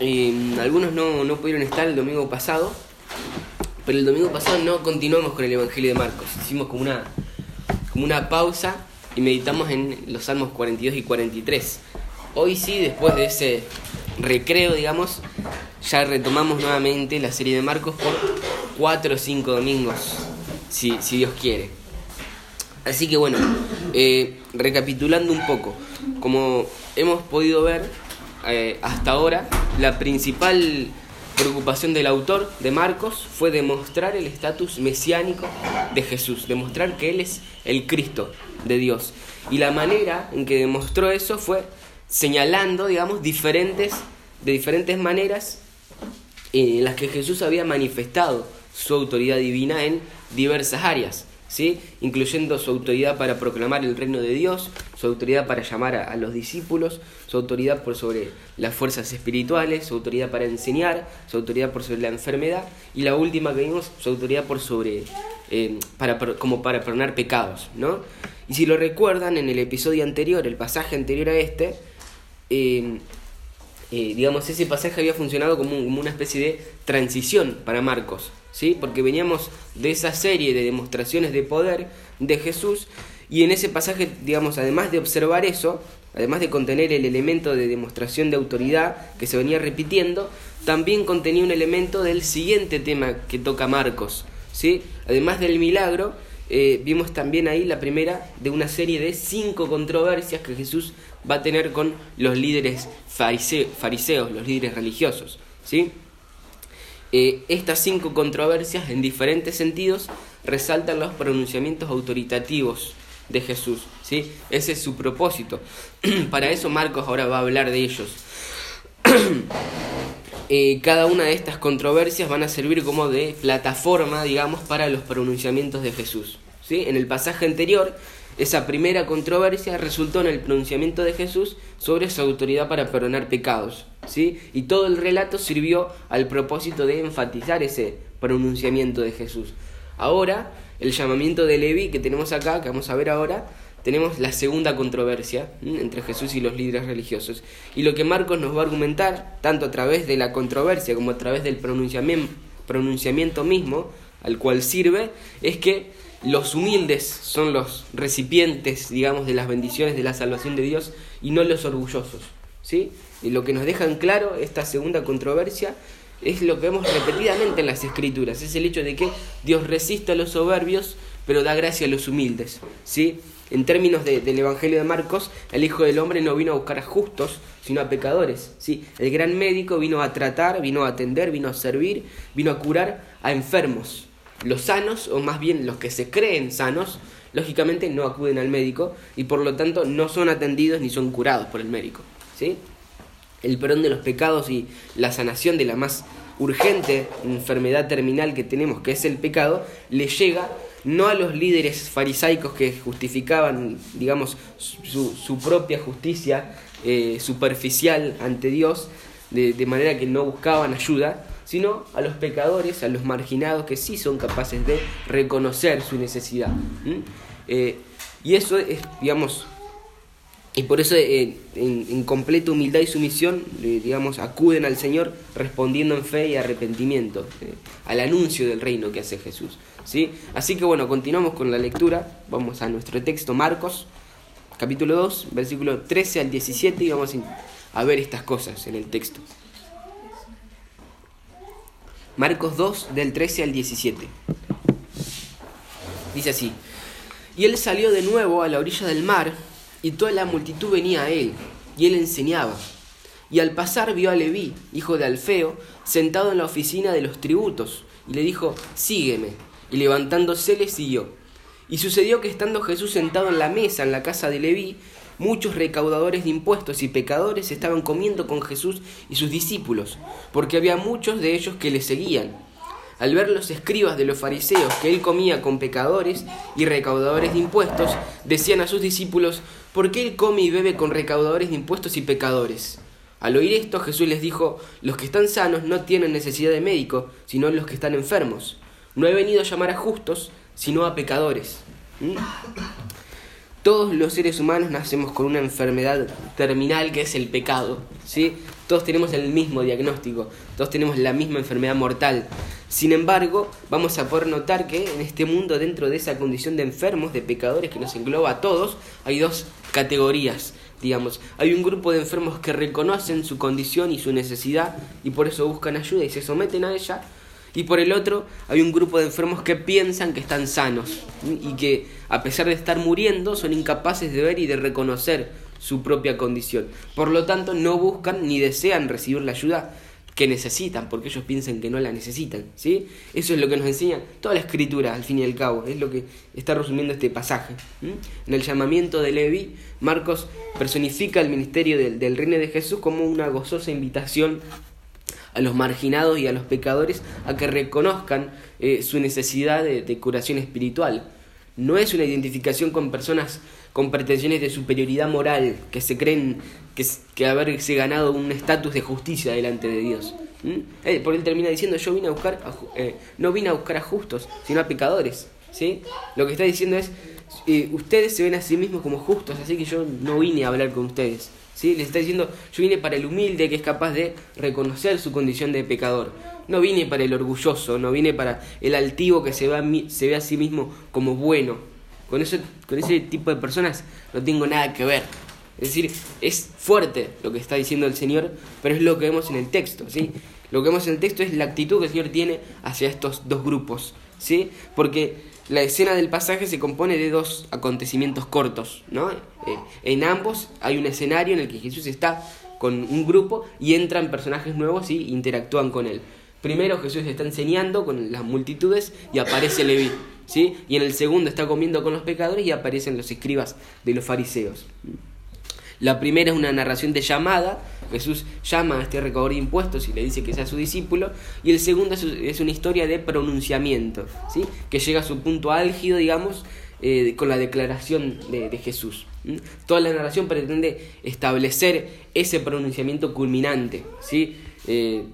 Eh, algunos no, no pudieron estar el domingo pasado, pero el domingo pasado no continuamos con el Evangelio de Marcos. Hicimos como una, como una pausa y meditamos en los Salmos 42 y 43. Hoy sí, después de ese recreo, digamos, ya retomamos nuevamente la serie de Marcos por cuatro o cinco domingos, si, si Dios quiere. Así que bueno, eh, recapitulando un poco, como hemos podido ver eh, hasta ahora, la principal preocupación del autor de Marcos fue demostrar el estatus mesiánico de Jesús, demostrar que Él es el Cristo de Dios. Y la manera en que demostró eso fue señalando, digamos, diferentes, de diferentes maneras eh, en las que Jesús había manifestado su autoridad divina en diversas áreas. ¿Sí? incluyendo su autoridad para proclamar el reino de Dios, su autoridad para llamar a, los discípulos, su autoridad por sobre las fuerzas espirituales, su autoridad para enseñar, su autoridad por sobre la enfermedad y la última que vimos, su autoridad por sobre eh, para, como para perdonar pecados, ¿no? Y si lo recuerdan en el episodio anterior, el pasaje anterior a este, eh, eh, digamos, ese pasaje había funcionado como, como, una especie de transición para Marcos, ¿sí? Porque veníamos de esa serie de demostraciones de poder de Jesús y en ese pasaje, digamos, además de observar eso, además de contener el elemento de demostración de autoridad que se venía repitiendo, también contenía un elemento del siguiente tema que toca Marcos, ¿sí? Además del milagro, eh, vimos también ahí la primera de una serie de cinco controversias que Jesús va a tener con los líderes fariseos, los líderes religiosos. ¿sí? Eh, estas cinco controversias, en diferentes sentidos, resaltan los pronunciamientos autoritativos de Jesús. ¿sí? Ese es su propósito. Para eso Marcos ahora va a hablar de ellos. Eh, cada una de estas controversias van a servir como de plataforma, digamos, para los pronunciamientos de Jesús. ¿sí? En el pasaje anterior esa primera controversia resultó en el pronunciamiento de Jesús sobre su autoridad para perdonar pecados, ¿sí? Y todo el relato sirvió al propósito de enfatizar ese pronunciamiento de Jesús. Ahora, el llamamiento de Leví que tenemos acá, que vamos a ver ahora, tenemos la segunda controversia entre Jesús y los líderes religiosos. Y lo que Marcos nos va a argumentar, tanto a través de la controversia como a través del pronunciamiento, pronunciamiento mismo al cual sirve, es que los humildes son los recipientes, digamos, de las bendiciones de la salvación de Dios y no los orgullosos. ¿sí? Y lo que nos deja en claro esta segunda controversia es lo que vemos repetidamente en las escrituras, es el hecho de que Dios resiste a los soberbios, pero da gracia a los humildes. ¿sí? En términos del Evangelio de Marcos, el Hijo del Hombre no vino a buscar a justos, sino a pecadores. ¿sí? El gran médico vino a tratar, vino a atender, vino a servir, vino a curar a enfermos. Los sanos, o más bien los que se creen sanos, lógicamente no acuden al médico y por lo tanto no son atendidos ni son curados por el médico. ¿sí? El perdón de los pecados y la sanación de la más urgente enfermedad terminal que tenemos, que es el pecado, le llega no a los líderes farisaicos que justificaban, digamos, su, propia justicia eh, superficial ante Dios, de, de manera que no buscaban ayuda, sino a los pecadores, a los marginados que sí son capaces de reconocer su necesidad. Eh, y eso es, digamos, y por eso eh, en, completa humildad y sumisión, eh, digamos, acuden al Señor respondiendo en fe y arrepentimiento al anuncio del reino que hace Jesús. ¿sí? Así que bueno, continuamos con la lectura, vamos a nuestro texto Marcos, capítulo 2, versículo 13 al 17 y vamos a ver estas cosas en el texto. Marcos 2 del 13 al 17. Dice así, y él salió de nuevo a la orilla del mar, y toda la multitud venía a él, y él enseñaba. Y al pasar vio a Leví, hijo de Alfeo, sentado en la oficina de los tributos, y le dijo, sígueme. Y levantándose le siguió. Y sucedió que estando Jesús sentado en la mesa en la casa de Leví, muchos recaudadores de impuestos y pecadores estaban comiendo con Jesús y sus discípulos, porque había muchos de ellos que le seguían. Al ver los escribas de los fariseos que él comía con pecadores y recaudadores de impuestos, decían a sus discípulos, ¿por qué él come y bebe con recaudadores de impuestos y pecadores? Al oír esto, Jesús les dijo, los que están sanos no tienen necesidad de médico, sino los que están enfermos. No he venido a llamar a justos, sino a pecadores. ¿Mm? Todos los seres humanos nacemos con una enfermedad terminal que es el pecado, ¿sí? todos tenemos el mismo diagnóstico, todos tenemos la misma enfermedad mortal. Sin embargo, vamos a poder notar que en este mundo, dentro de esa condición de enfermos, de pecadores que nos engloba a todos, hay dos categorías, digamos. Hay un grupo de enfermos que reconocen su condición y su necesidad y por eso buscan ayuda y se someten a ella. Y por el otro, hay un grupo de enfermos que piensan que están sanos y que, a pesar de estar muriendo, son incapaces de ver y de reconocer su propia condición. Por lo tanto, no buscan ni desean recibir la ayuda que necesitan, porque ellos piensan que no la necesitan. ¿sí? Eso es lo que nos enseña toda la escritura, al fin y al cabo, es lo que está resumiendo este pasaje. En el llamamiento de Levi, Marcos personifica el ministerio del, reino de Jesús como una gozosa invitación a los marginados y a los pecadores a que reconozcan eh, su necesidad de curación espiritual. No es una identificación con personas con pretensiones de superioridad moral, que se creen que, que haberse ganado un estatus de justicia delante de Dios. ¿Mm? Porque él termina diciendo, yo vine a buscar, eh, no vine a buscar a justos, sino a pecadores. ¿sí? Lo que está diciendo es, eh, ustedes se ven a sí mismos como justos, así que yo no vine a hablar con ustedes. ¿Sí? Les está diciendo, yo vine para el humilde que es capaz de reconocer su condición de pecador. No vine para el orgulloso, no vine para el altivo que se ve a, se ve a sí mismo como bueno. Con, con ese tipo de personas no tengo nada que ver. Es decir, es fuerte lo que está diciendo el Señor, pero es lo que vemos en el texto, ¿sí? Lo que vemos en el texto es la actitud que el Señor tiene hacia estos dos grupos, ¿sí? Porque la escena del pasaje se compone de dos acontecimientos cortos, ¿no? Eh, en ambos hay un escenario en el que Jesús está con un grupo y entran personajes nuevos y interactúan con él. Primero Jesús está enseñando con las multitudes y aparece Leví. ¿sí? Y en el segundo está comiendo con los pecadores y aparecen los escribas de los fariseos. La primera es una narración de llamada, Jesús llama a este recaudador de impuestos y le dice que sea su discípulo, y el segundo es una historia de pronunciamiento, ¿sí? que llega a su punto álgido, digamos, eh, con la declaración de, Jesús. Toda la narración pretende establecer ese pronunciamiento culminante, ¿sí? Eh,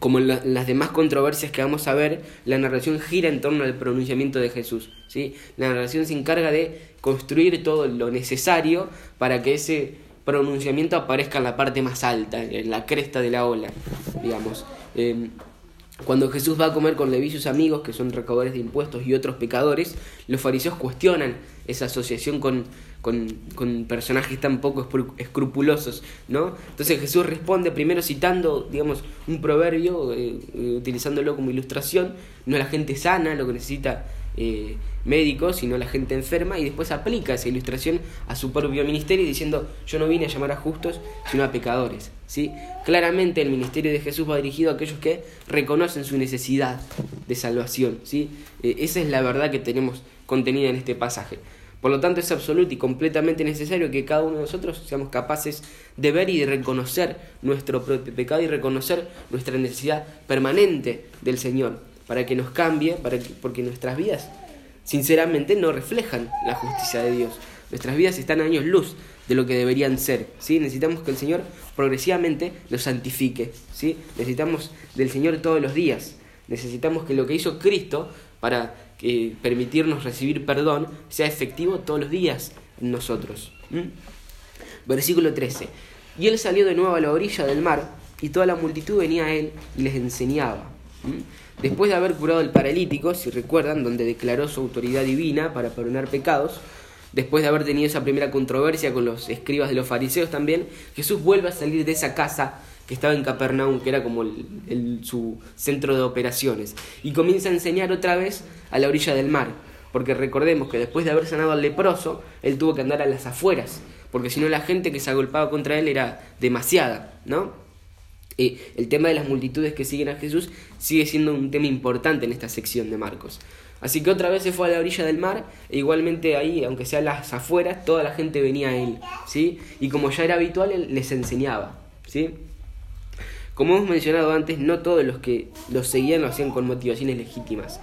como en, las demás controversias que vamos a ver, la narración gira en torno al pronunciamiento de Jesús. ¿sí? La narración se encarga de construir todo lo necesario para que ese pronunciamiento aparezca en la parte más alta, en la cresta de la ola, digamos. Em, cuando Jesús va a comer con Leví y sus amigos, que son recaudadores de impuestos y otros pecadores, los fariseos cuestionan esa asociación con, con, personajes tan poco escrupulosos, ¿no? Entonces Jesús responde primero citando, digamos, un proverbio, eh, eh, utilizándolo como ilustración, no la gente sana lo que necesita eh, médicos, sino la gente enferma, y después aplica esa ilustración a su propio ministerio diciendo, yo no vine a llamar a justos, sino a pecadores. ¿sí? Claramente el ministerio de Jesús va dirigido a aquellos que reconocen su necesidad de salvación. ¿sí? esa es la verdad que tenemos contenida en este pasaje. Por lo tanto, es absoluto y completamente necesario que cada uno de nosotros seamos capaces de ver y de reconocer nuestro propio pecado y reconocer nuestra necesidad permanente del Señor para que nos cambie, para que, porque nuestras vidas, sinceramente, no reflejan la justicia de Dios. Nuestras vidas están a años luz de lo que deberían ser. ¿sí? Necesitamos que el Señor progresivamente nos santifique. ¿sí? Necesitamos del Señor todos los días. Necesitamos que lo que hizo Cristo para que permitirnos recibir perdón sea efectivo todos los días en nosotros. Versículo 13. Y él salió de nuevo a la orilla del mar, y toda la multitud venía a él y les enseñaba. Después de haber curado al paralítico, si recuerdan, donde declaró su autoridad divina para perdonar pecados, después de haber tenido esa primera controversia con los escribas de los fariseos también, Jesús vuelve a salir de esa casa que estaba en Capernaum, que era como su centro de operaciones, y comienza a enseñar otra vez a la orilla del mar, porque recordemos que después de haber sanado al leproso, él tuvo que andar a las afueras, porque si no la gente que se agolpaba contra él era demasiada, ¿no? Y el tema de las multitudes que siguen a Jesús sigue siendo un tema importante en esta sección de Marcos. Así que otra vez se fue a la orilla del mar, e igualmente ahí, aunque sea las afueras, toda la gente venía a él, ¿sí? Y como ya era habitual, él les enseñaba, ¿sí? Como hemos mencionado antes, no todos los que los seguían lo hacían con motivaciones legítimas.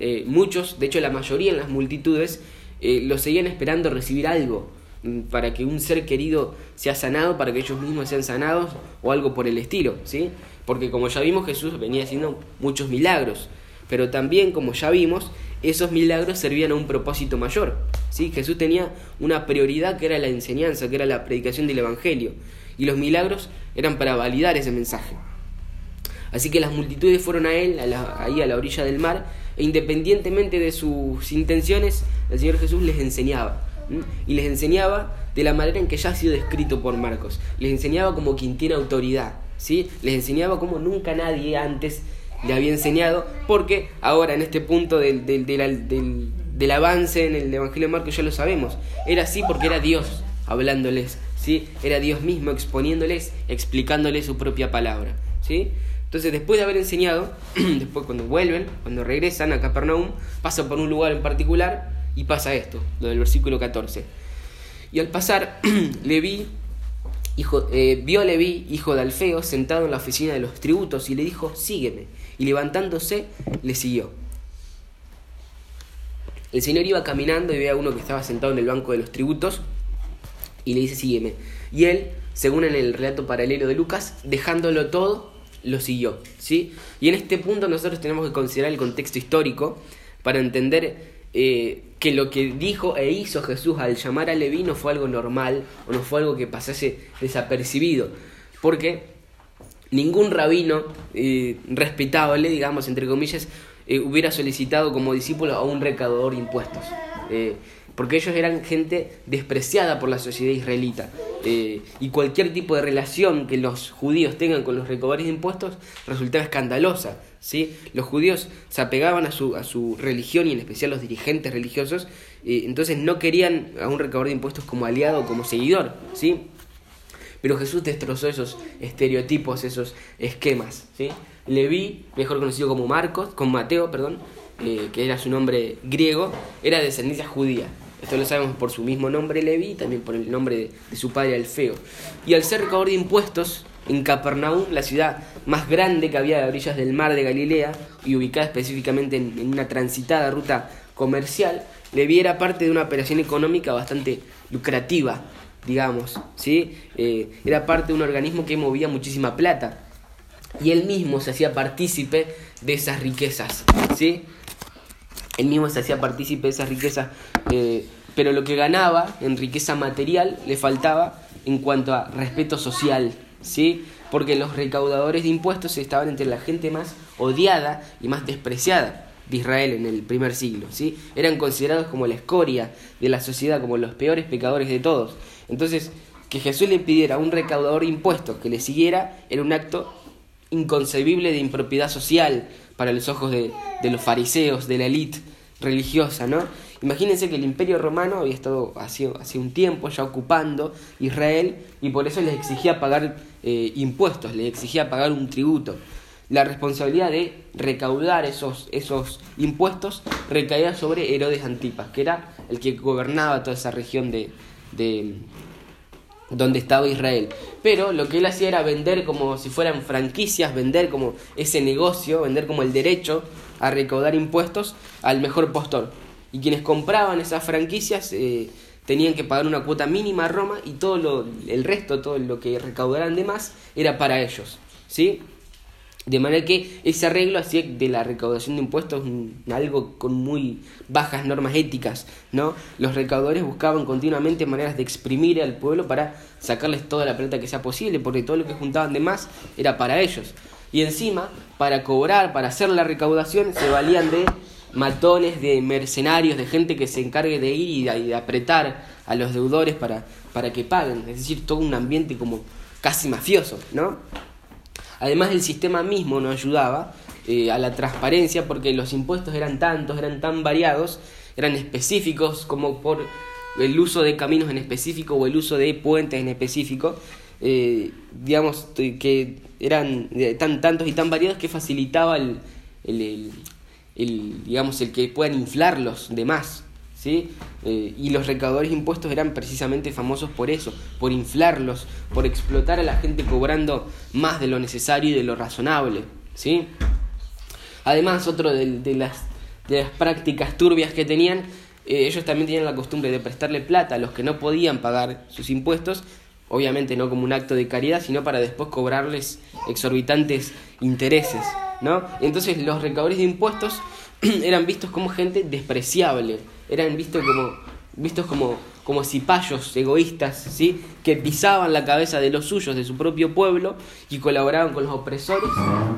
Eh, muchos, de hecho la mayoría en las multitudes, eh, lo seguían esperando recibir algo, para que un ser querido sea sanado, para que ellos mismos sean sanados o algo por el estilo, ¿sí? Porque como ya vimos Jesús venía haciendo muchos milagros, pero también como ya vimos, esos milagros servían a un propósito mayor, ¿sí? Jesús tenía una prioridad que era la enseñanza, que era la predicación del evangelio, y los milagros eran para validar ese mensaje. Así que las multitudes fueron a él, ahí a la orilla del mar, e independientemente de sus intenciones, el Señor Jesús les enseñaba. Y les enseñaba de la manera en que ya ha sido descrito por Marcos. Les enseñaba como quien tiene autoridad. ¿sí? Les enseñaba como nunca nadie antes le había enseñado, porque ahora en este punto del, del, del, avance en el Evangelio de Marcos ya lo sabemos. Era así porque era Dios hablándoles. ¿sí? Era Dios mismo exponiéndoles, explicándoles su propia palabra. ¿sí? Entonces, después de haber enseñado, después cuando vuelven, cuando regresan a Capernaum, pasan por un lugar en particular y pasa esto, lo del versículo 14. Y al pasar, Leví, hijo, eh, vio a Leví, hijo de Alfeo, sentado en la oficina de los tributos y le dijo, sígueme. Y levantándose, le siguió. El Señor iba caminando y ve a uno que estaba sentado en el banco de los tributos y le dice, sígueme. Y él, según en el relato paralelo de Lucas, dejándolo todo, lo siguió. ¿sí? Y en este punto nosotros tenemos que considerar el contexto histórico para entender eh, que lo que dijo e hizo Jesús al llamar a Leví no fue algo normal o no fue algo que pasase desapercibido. Porque ningún rabino eh, respetable, digamos, entre comillas, eh, hubiera solicitado como discípulo a un recaudador de impuestos porque ellos eran gente despreciada por la sociedad israelita. Eh, y cualquier tipo de relación que los judíos tengan con los recaudadores de impuestos resultaba escandalosa. ¿Sí? Los judíos se apegaban a su, a su religión y en especial los dirigentes religiosos, eh, entonces no querían a un recaudador de impuestos como aliado o como seguidor. ¿sí? Pero Jesús destrozó esos estereotipos, esos esquemas. ¿sí? Leví, mejor conocido como Marcos, con Mateo, perdón, eh, que era su nombre griego, era de descendencia judía. Esto lo sabemos por su mismo nombre Levi también por el nombre de, su padre Alfeo. Y al ser recaudador de impuestos en Capernaum, la ciudad más grande que había a orillas del mar de Galilea y ubicada específicamente en, una transitada ruta comercial, Levi era parte de una operación económica bastante lucrativa, digamos, ¿sí? Eh, era parte de un organismo que movía muchísima plata y él mismo se hacía partícipe de esas riquezas, ¿sí? Él mismo se hacía partícipe de esa riqueza, eh, pero lo que ganaba en riqueza material le faltaba en cuanto a respeto social, ¿sí? Porque los recaudadores de impuestos estaban entre la gente más odiada y más despreciada de Israel en el primer siglo, ¿sí? Eran considerados como la escoria de la sociedad, como los peores pecadores de todos. Entonces, que Jesús le pidiera a un recaudador de impuestos que le siguiera era un acto inconcebible de impropiedad social, para los ojos de, los fariseos, de la élite religiosa, ¿no? Imagínense que el imperio romano había estado hace, un tiempo ya ocupando Israel y por eso les exigía pagar eh, impuestos, les exigía pagar un tributo. La responsabilidad de recaudar esos, esos impuestos recaía sobre Herodes Antipas, que era el que gobernaba toda esa región de, donde estaba Israel. Pero lo que él hacía era vender como si fueran franquicias, vender como ese negocio, vender como el derecho a recaudar impuestos al mejor postor. Y quienes compraban esas franquicias eh, tenían que pagar una cuota mínima a Roma y todo lo, el resto, todo lo que recaudaran de más, era para ellos. ¿sí? De manera que ese arreglo hacía de la recaudación de impuestos algo con muy bajas normas éticas, ¿no? Los recaudadores buscaban continuamente maneras de exprimir al pueblo para sacarles toda la plata que sea posible, porque todo lo que juntaban de más era para ellos. Y encima, para cobrar, para hacer la recaudación, se valían de matones, de mercenarios, de gente que se encargue de ir y de, apretar a los deudores para, para que paguen. Es decir, todo un ambiente como casi mafioso, ¿no? Además el sistema mismo no ayudaba eh, a la transparencia porque los impuestos eran tantos, eran tan variados, eran específicos como por el uso de caminos en específico o el uso de puentes en específico, eh, digamos que eran tan tantos y tan variados que facilitaba el, digamos el que puedan inflar los demás. ¿sí? Eh, y los recaudadores de impuestos eran precisamente famosos por eso, por inflarlos, por explotar a la gente cobrando más de lo necesario y de lo razonable. ¿sí? Además, otro de, las, de las prácticas turbias que tenían, eh, ellos también tenían la costumbre de prestarle plata a los que no podían pagar sus impuestos, obviamente no como un acto de caridad, sino para después cobrarles exorbitantes intereses. ¿no? Entonces los recaudadores de impuestos eran vistos como gente despreciable, eran vistos como, vistos como como cipayos egoístas, ¿sí? que pisaban la cabeza de los suyos, de su propio pueblo, y colaboraban con los opresores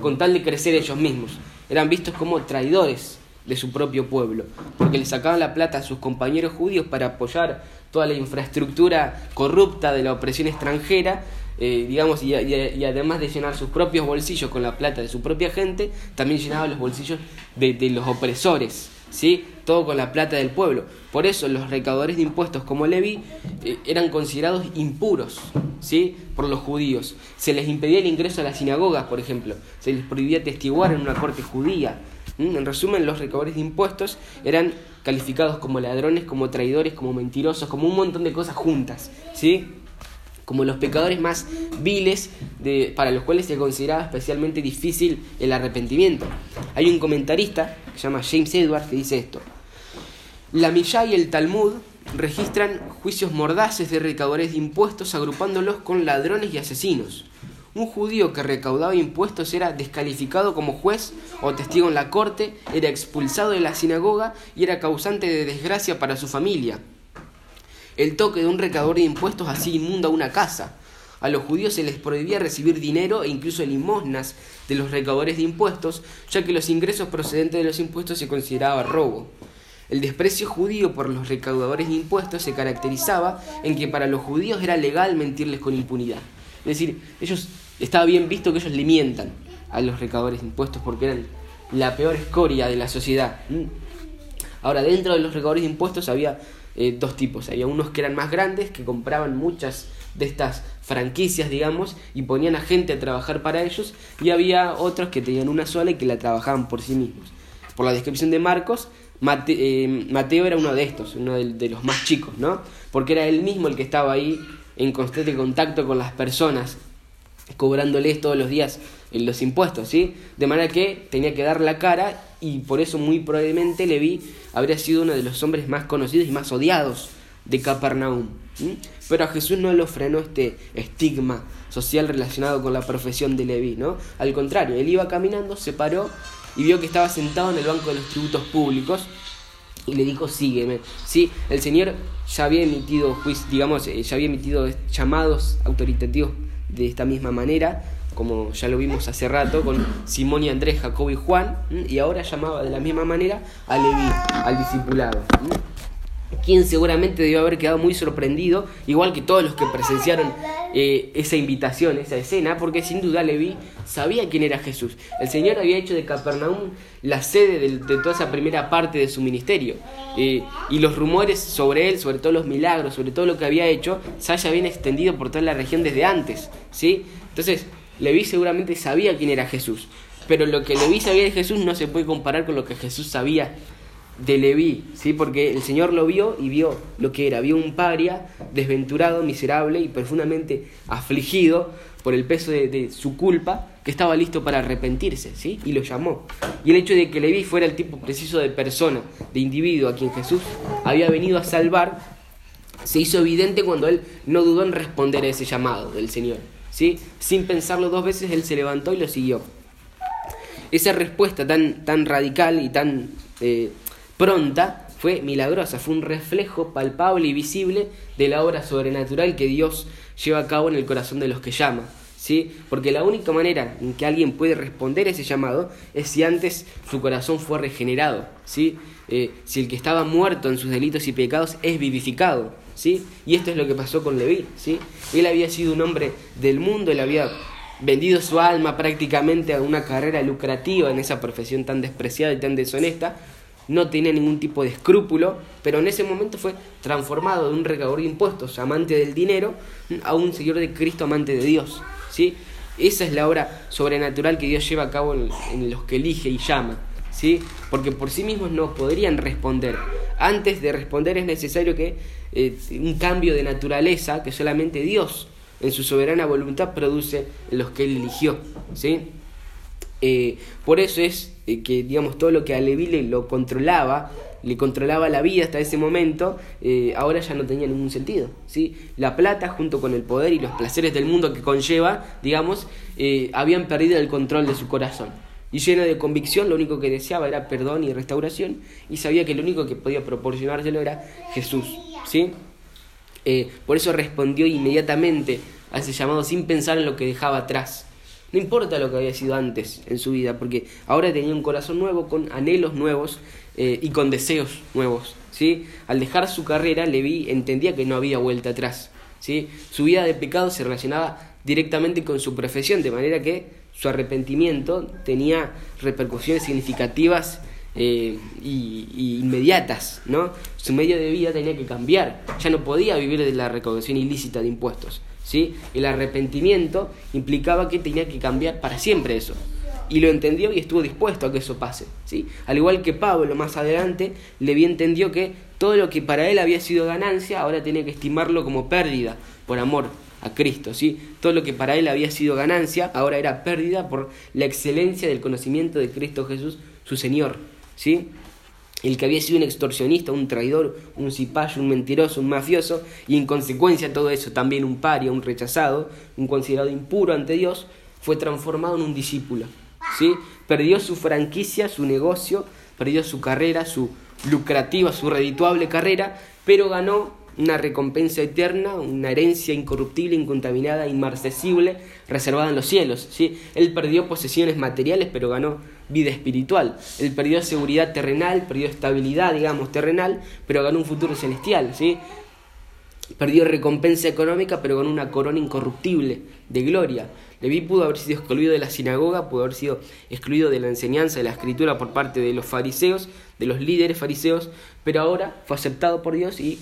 con tal de crecer ellos mismos. Eran vistos como traidores de su propio pueblo, porque le sacaban la plata a sus compañeros judíos para apoyar toda la infraestructura corrupta de la opresión extranjera, eh, digamos, y, además de llenar sus propios bolsillos con la plata de su propia gente, también llenaba los bolsillos de, los opresores. ¿sí? Todo con la plata del pueblo. Por eso los recaudadores de impuestos como Levi eh, eran considerados impuros, ¿sí? Por los judíos. Se les impedía el ingreso a las sinagogas, por ejemplo. Se les prohibía testiguar en una corte judía. En resumen, los recaudadores de impuestos eran calificados como ladrones, como traidores, como mentirosos, como un montón de cosas juntas, ¿sí? como los pecadores más viles de, para los cuales se consideraba especialmente difícil el arrepentimiento. Hay un comentarista que se llama James Edwards que dice esto. La Mishnah y el Talmud registran juicios mordaces de recaudadores de impuestos agrupándolos con ladrones y asesinos. Un judío que recaudaba impuestos era descalificado como juez o testigo en la corte, era expulsado de la sinagoga y era causante de desgracia para su familia. El toque de un recaudador de impuestos así inmunda una casa. A los judíos se les prohibía recibir dinero e incluso limosnas de los recaudadores de impuestos, ya que los ingresos procedentes de los impuestos se consideraba robo. El desprecio judío por los recaudadores de impuestos se caracterizaba en que para los judíos era legal mentirles con impunidad. Es decir, ellos estaba bien visto que ellos le a los recaudadores de impuestos porque eran la peor escoria de la sociedad. ¿Mm? Ahora, dentro de los recaudadores de impuestos había eh, dos tipos. Había unos que eran más grandes, que compraban muchas de estas franquicias, digamos, y ponían a gente a trabajar para ellos, y había otros que tenían una sola y que la trabajaban por sí mismos. Por la descripción de Marcos, eh, Mateo era uno de estos, uno de, los más chicos, ¿no? Porque era él mismo el que estaba ahí en constante contacto con las personas, cobrándoles todos los días eh, los impuestos, ¿sí? De manera que tenía que dar la cara y por eso muy probablemente Leví habría sido uno de los hombres más conocidos y más odiados de Capernaum. Pero a Jesús no lo frenó este estigma social relacionado con la profesión de Leví, ¿no? Al contrario, él iba caminando, se paró y vio que estaba sentado en el banco de los tributos públicos y le dijo, sígueme. Sí, el Señor ya había emitido, digamos, eh, ya había emitido llamados autoritativos de esta misma manera como ya lo vimos hace rato con Simón y Andrés, Jacobo y Juan, y ahora llamaba de la misma manera a Leví, al discipulado. Quien seguramente debió haber quedado muy sorprendido, igual que todos los que presenciaron eh, esa invitación, esa escena, porque sin duda Leví sabía quién era Jesús. El Señor había hecho de Capernaum la sede de, toda esa primera parte de su ministerio. Eh, y los rumores sobre él, sobre todos los milagros, sobre todo lo que había hecho, se haya bien extendido por toda la región desde antes. ¿sí? Entonces, Leví seguramente sabía quién era Jesús, pero lo que Leví sabía de Jesús no se puede comparar con lo que Jesús sabía de Leví, ¿sí? porque el Señor lo vio y vio lo que era, vio un paria desventurado, miserable y profundamente afligido por el peso de, su culpa, que estaba listo para arrepentirse, ¿sí? y lo llamó. Y el hecho de que Leví fuera el tipo preciso de persona, de individuo a quien Jesús había venido a salvar, se hizo evidente cuando él no dudó en responder a ese llamado del Señor. Sin pensarlo dos veces, él se levantó y lo siguió. Esa respuesta tan, tan radical y tan eh, pronta fue milagrosa, fue un reflejo palpable y visible de la obra sobrenatural que Dios lleva a cabo en el corazón de los que llama. ¿Sí? Porque la única manera en que alguien puede responder a ese llamado es si antes su corazón fue regenerado, ¿sí? Eh, si el que estaba muerto en sus delitos y pecados es vivificado. ¿sí? Y esto es lo que pasó con Leví, ¿sí? Él había sido un hombre del mundo, él había vendido su alma prácticamente a una carrera lucrativa en esa profesión tan despreciada y tan deshonesta, no tenía ningún tipo de escrúpulo, pero en ese momento fue transformado de un recaudador de impuestos, amante del dinero, a un seguidor de Cristo, amante de Dios, ¿sí? Esa es la obra sobrenatural que Dios lleva a cabo en, en los que elige y llama, ¿sí? Porque por sí mismos no podrían responder. Antes de responder es necesario que eh, un cambio de naturaleza que solamente Dios en su soberana voluntad produce en los que Él eligió. ¿sí? Eh, por eso es eh, que digamos todo lo que a Leví le lo controlaba, le controlaba la vida hasta ese momento, ahora ya no tenía ningún sentido. ¿sí? La plata junto con el poder y los placeres del mundo que conlleva, digamos, habían perdido el control de su corazón. Y lleno de convicción, lo único que deseaba era perdón y restauración, y sabía que lo único que podía proporcionárselo era Jesús. ¿sí? Eh, por eso respondió inmediatamente a ese llamado sin pensar en lo que dejaba atrás. No importa lo que había sido antes en su vida, porque ahora tenía un corazón nuevo, con anhelos nuevos eh, y con deseos nuevos. ¿sí? Al dejar su carrera, Leví entendía que no había vuelta atrás. ¿sí? Su vida de pecado se relacionaba directamente con su profesión, de manera que su arrepentimiento tenía repercusiones significativas eh, y, inmediatas, ¿no? Su medio de vida tenía que cambiar, ya no podía vivir de la recaudación ilícita de impuestos, ¿sí? El arrepentimiento implicaba que tenía que cambiar para siempre eso. Y lo entendió y estuvo dispuesto a que eso pase, ¿sí? Al igual que Pablo más adelante, Levi entendió que todo lo que para él había sido ganancia, ahora tenía que estimarlo como pérdida por amor a Cristo, ¿sí? Todo lo que para él había sido ganancia, ahora era pérdida por la excelencia del conocimiento de Cristo Jesús, su Señor, ¿sí? El que había sido un extorsionista, un traidor, un cipayo, un mentiroso, un mafioso, y en consecuencia todo eso, también un paria, un rechazado, un considerado impuro ante Dios, fue transformado en un discípulo. ¿sí? Perdió su franquicia, su negocio, perdió su carrera, su lucrativa, su redituable carrera, pero ganó una recompensa eterna, una herencia incorruptible, incontaminada, inmarcesible, reservada en los cielos. ¿sí? Él perdió posesiones materiales, pero ganó vida espiritual. Él perdió seguridad terrenal, perdió estabilidad, digamos, terrenal, pero ganó un futuro celestial. ¿sí? Perdió recompensa económica, pero ganó una corona incorruptible de gloria. Leví pudo haber sido excluido de la sinagoga, pudo haber sido excluido de la enseñanza de la escritura por parte de los fariseos, de los líderes fariseos, pero ahora fue aceptado por Dios y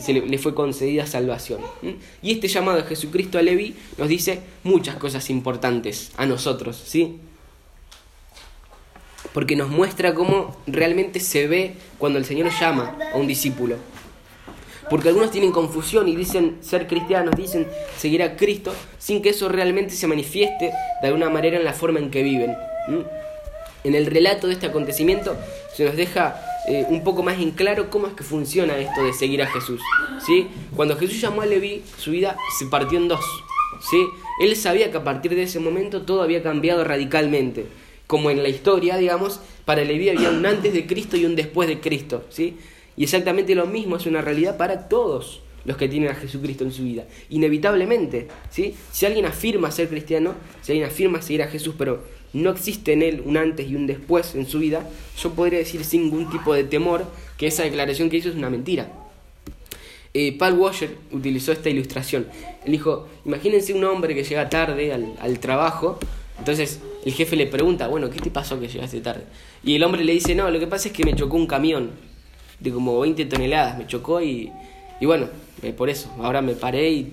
se le, fue concedida salvación. Y este llamado de Jesucristo a Leví nos dice muchas cosas importantes a nosotros, ¿sí? Porque nos muestra cómo realmente se ve cuando el Señor llama a un discípulo. Porque algunos tienen confusión y dicen ser cristianos, dicen seguir a Cristo, sin que eso realmente se manifieste de alguna manera en la forma en que viven. En el relato de este acontecimiento se nos deja eh, un poco más en claro cómo es que funciona esto de seguir a Jesús. ¿sí? Cuando Jesús llamó a Leví, su vida se partió en dos. ¿sí? Él sabía que a partir de ese momento todo había cambiado radicalmente. Como en la historia, digamos, para Leví había un antes de Cristo y un después de Cristo. ¿sí? Y exactamente lo mismo es una realidad para todos los que tienen a Jesucristo en su vida. Inevitablemente, ¿sí? Si alguien afirma ser cristiano, si alguien afirma seguir a Jesús, pero no existe en él un antes y un después en su vida, yo podría decir sin ningún tipo de temor que esa declaración que hizo es una mentira. Eh, Paul Washer utilizó esta ilustración. Él dijo, imagínense un hombre que llega tarde al, al trabajo, entonces el jefe le pregunta, bueno, ¿qué te pasó que llegaste tarde? Y el hombre le dice, no, lo que pasa es que me chocó un camión de como 20 toneladas, me chocó y, y bueno, eh, por eso, ahora me paré y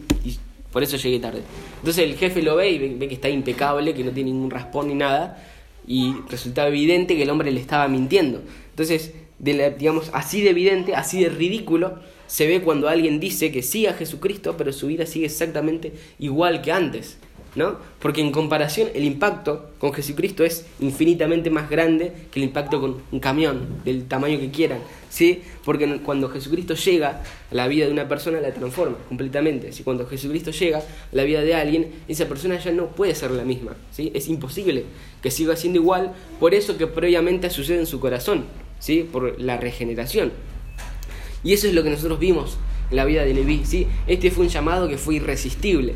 por eso llegué tarde. Entonces el jefe lo ve y ve, que está impecable, que no tiene ningún raspón ni nada, y resulta evidente que el hombre le estaba mintiendo. Entonces, digamos, así de evidente, así de ridículo, se ve cuando alguien dice que sigue a Jesucristo, pero su vida sigue exactamente igual que antes. ¿No? Porque en comparación el impacto con Jesucristo es infinitamente más grande que el impacto con un camión, del tamaño que quieran, ¿sí? Porque cuando Jesucristo llega a la vida de una persona la transforma completamente, si Cuando Jesucristo llega a la vida de alguien, esa persona ya no puede ser la misma, ¿sí? Es imposible que siga siendo igual por eso que previamente sucede en su corazón, ¿sí? Por la regeneración. Y eso es lo que nosotros vimos en la vida de Leví, ¿sí? Este fue un llamado que fue irresistible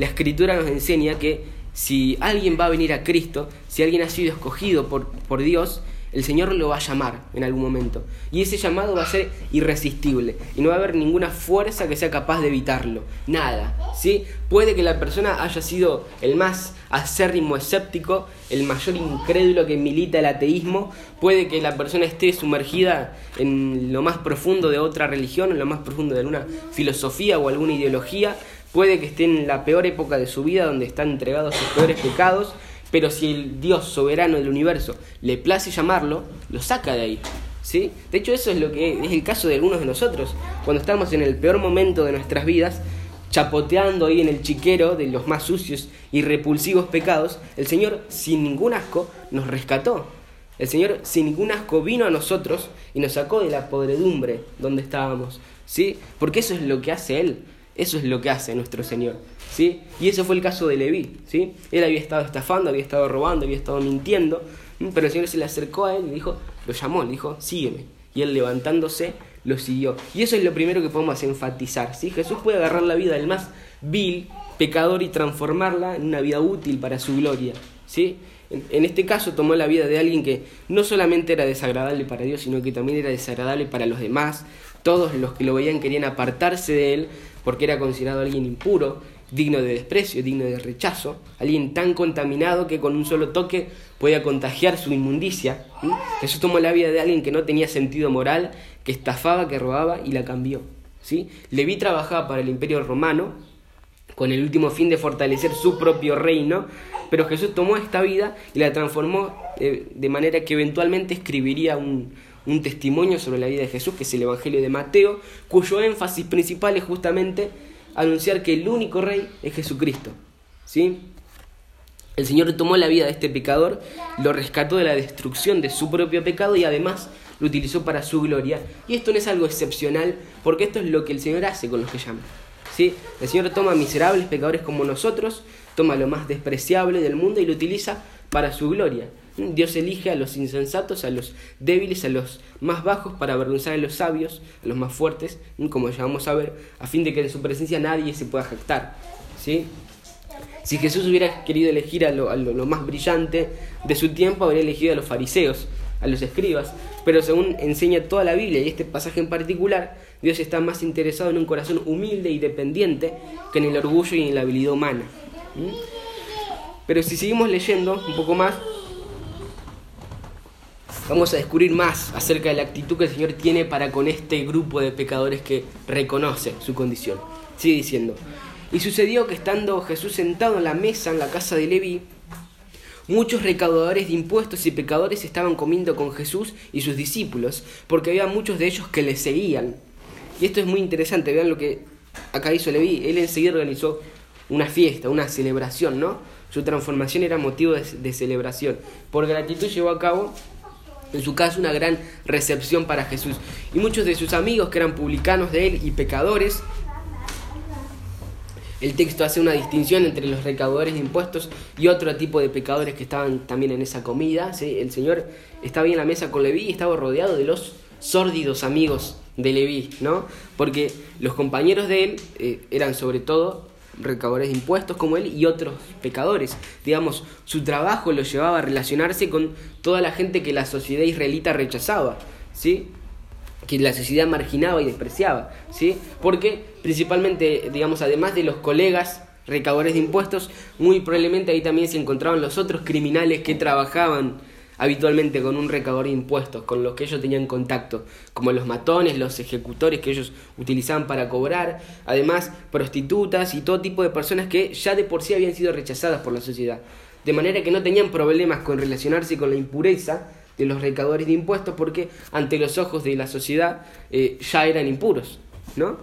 la escritura nos enseña que si alguien va a venir a Cristo, si alguien ha sido escogido por, por Dios, el Señor lo va a llamar en algún momento. Y ese llamado va a ser irresistible. Y no va a haber ninguna fuerza que sea capaz de evitarlo. Nada. ¿sí? Puede que la persona haya sido el más acérrimo escéptico, el mayor incrédulo que milita el ateísmo. Puede que la persona esté sumergida en lo más profundo de otra religión, en lo más profundo de alguna filosofía o alguna ideología. Puede que esté en la peor época de su vida, donde está entregado a sus peores pecados, pero si el Dios soberano del universo le place llamarlo, lo saca de ahí. ¿sí? De hecho, eso es lo que es el caso de algunos de nosotros. Cuando estamos en el peor momento de nuestras vidas, chapoteando ahí en el chiquero de los más sucios y repulsivos pecados, el Señor, sin ningún asco, nos rescató. El Señor, sin ningún asco, vino a nosotros y nos sacó de la podredumbre donde estábamos. ¿sí? Porque eso es lo que hace Él. Eso es lo que hace nuestro Señor. ¿sí? Y eso fue el caso de Leví. ¿sí? Él había estado estafando, había estado robando, había estado mintiendo, pero el Señor se le acercó a él y dijo, lo llamó, le dijo, sígueme. Y él levantándose, lo siguió. Y eso es lo primero que podemos enfatizar. ¿sí? Jesús puede agarrar la vida del más vil pecador y transformarla en una vida útil para su gloria. ¿sí? En, este caso tomó la vida de alguien que no solamente era desagradable para Dios, sino que también era desagradable para los demás. Todos los que lo veían querían apartarse de él porque era considerado alguien impuro, digno de desprecio, digno de rechazo, alguien tan contaminado que con un solo toque podía contagiar su inmundicia. Jesús tomó la vida de alguien que no tenía sentido moral, que estafaba, que robaba y la cambió. ¿sí? Leví trabajaba para el imperio romano con el último fin de fortalecer su propio reino, pero Jesús tomó esta vida y la transformó eh, de manera que eventualmente escribiría un, un testimonio sobre la vida de Jesús, que es el Evangelio de Mateo, cuyo énfasis principal es justamente anunciar que el único rey es Jesucristo. ¿Sí? El Señor tomó la vida de este pecador, lo rescató de la destrucción de su propio pecado y además lo utilizó para su gloria. Y esto no es algo excepcional, porque esto es lo que el Señor hace con los que llama. ¿Sí? El Señor toma miserables pecadores como nosotros, toma lo más despreciable del mundo y lo utiliza para su gloria. Dios elige a los insensatos, a los débiles, a los más bajos para avergonzar a los sabios, a los más fuertes, como ya vamos a ver, a fin de que en su presencia nadie se pueda jactar. ¿sí? Si Jesús hubiera querido elegir a lo, lo, más brillante de su tiempo, habría elegido a los fariseos, a los escribas, pero según enseña toda la Biblia y este pasaje en particular, Dios está más interesado en un corazón humilde y dependiente que en el orgullo y en la habilidad humana. Pero si seguimos leyendo un poco más, vamos a descubrir más acerca de la actitud que el Señor tiene para con este grupo de pecadores que reconoce su condición. Sigue diciendo, y sucedió que estando Jesús sentado en la mesa en la casa de Leví, muchos recaudadores de impuestos y pecadores estaban comiendo con Jesús y sus discípulos, porque había muchos de ellos que le seguían. Y esto es muy interesante, vean lo que acá hizo Leví, él enseguida organizó una fiesta, una celebración, ¿no? Su transformación era motivo de, de celebración. Por gratitud llevó a cabo en su caso una gran recepción para Jesús. Y muchos de sus amigos que eran publicanos de él y pecadores, el texto hace una distinción entre los recaudadores de impuestos y otro tipo de pecadores que estaban también en esa comida. El Señor estaba en la mesa con Leví y estaba rodeado de los sórdidos amigos de Leví, ¿no? Porque los compañeros de él eh, eran sobre todo recaudadores de impuestos como él y otros pecadores. Digamos, su trabajo lo llevaba a relacionarse con toda la gente que la sociedad israelita rechazaba, ¿sí? que la sociedad marginaba y despreciaba, ¿sí? Porque principalmente, digamos, además de los colegas recaudadores de impuestos, muy probablemente ahí también se encontraban los otros criminales que trabajaban habitualmente con un recaudador de impuestos, con los que ellos tenían contacto, como los matones, los ejecutores que ellos utilizaban para cobrar, además prostitutas y todo tipo de personas que ya de por sí habían sido rechazadas por la sociedad. De manera que no tenían problemas con relacionarse con la impureza de los recaudadores de impuestos porque ante los ojos de la sociedad eh, ya eran impuros, ¿no?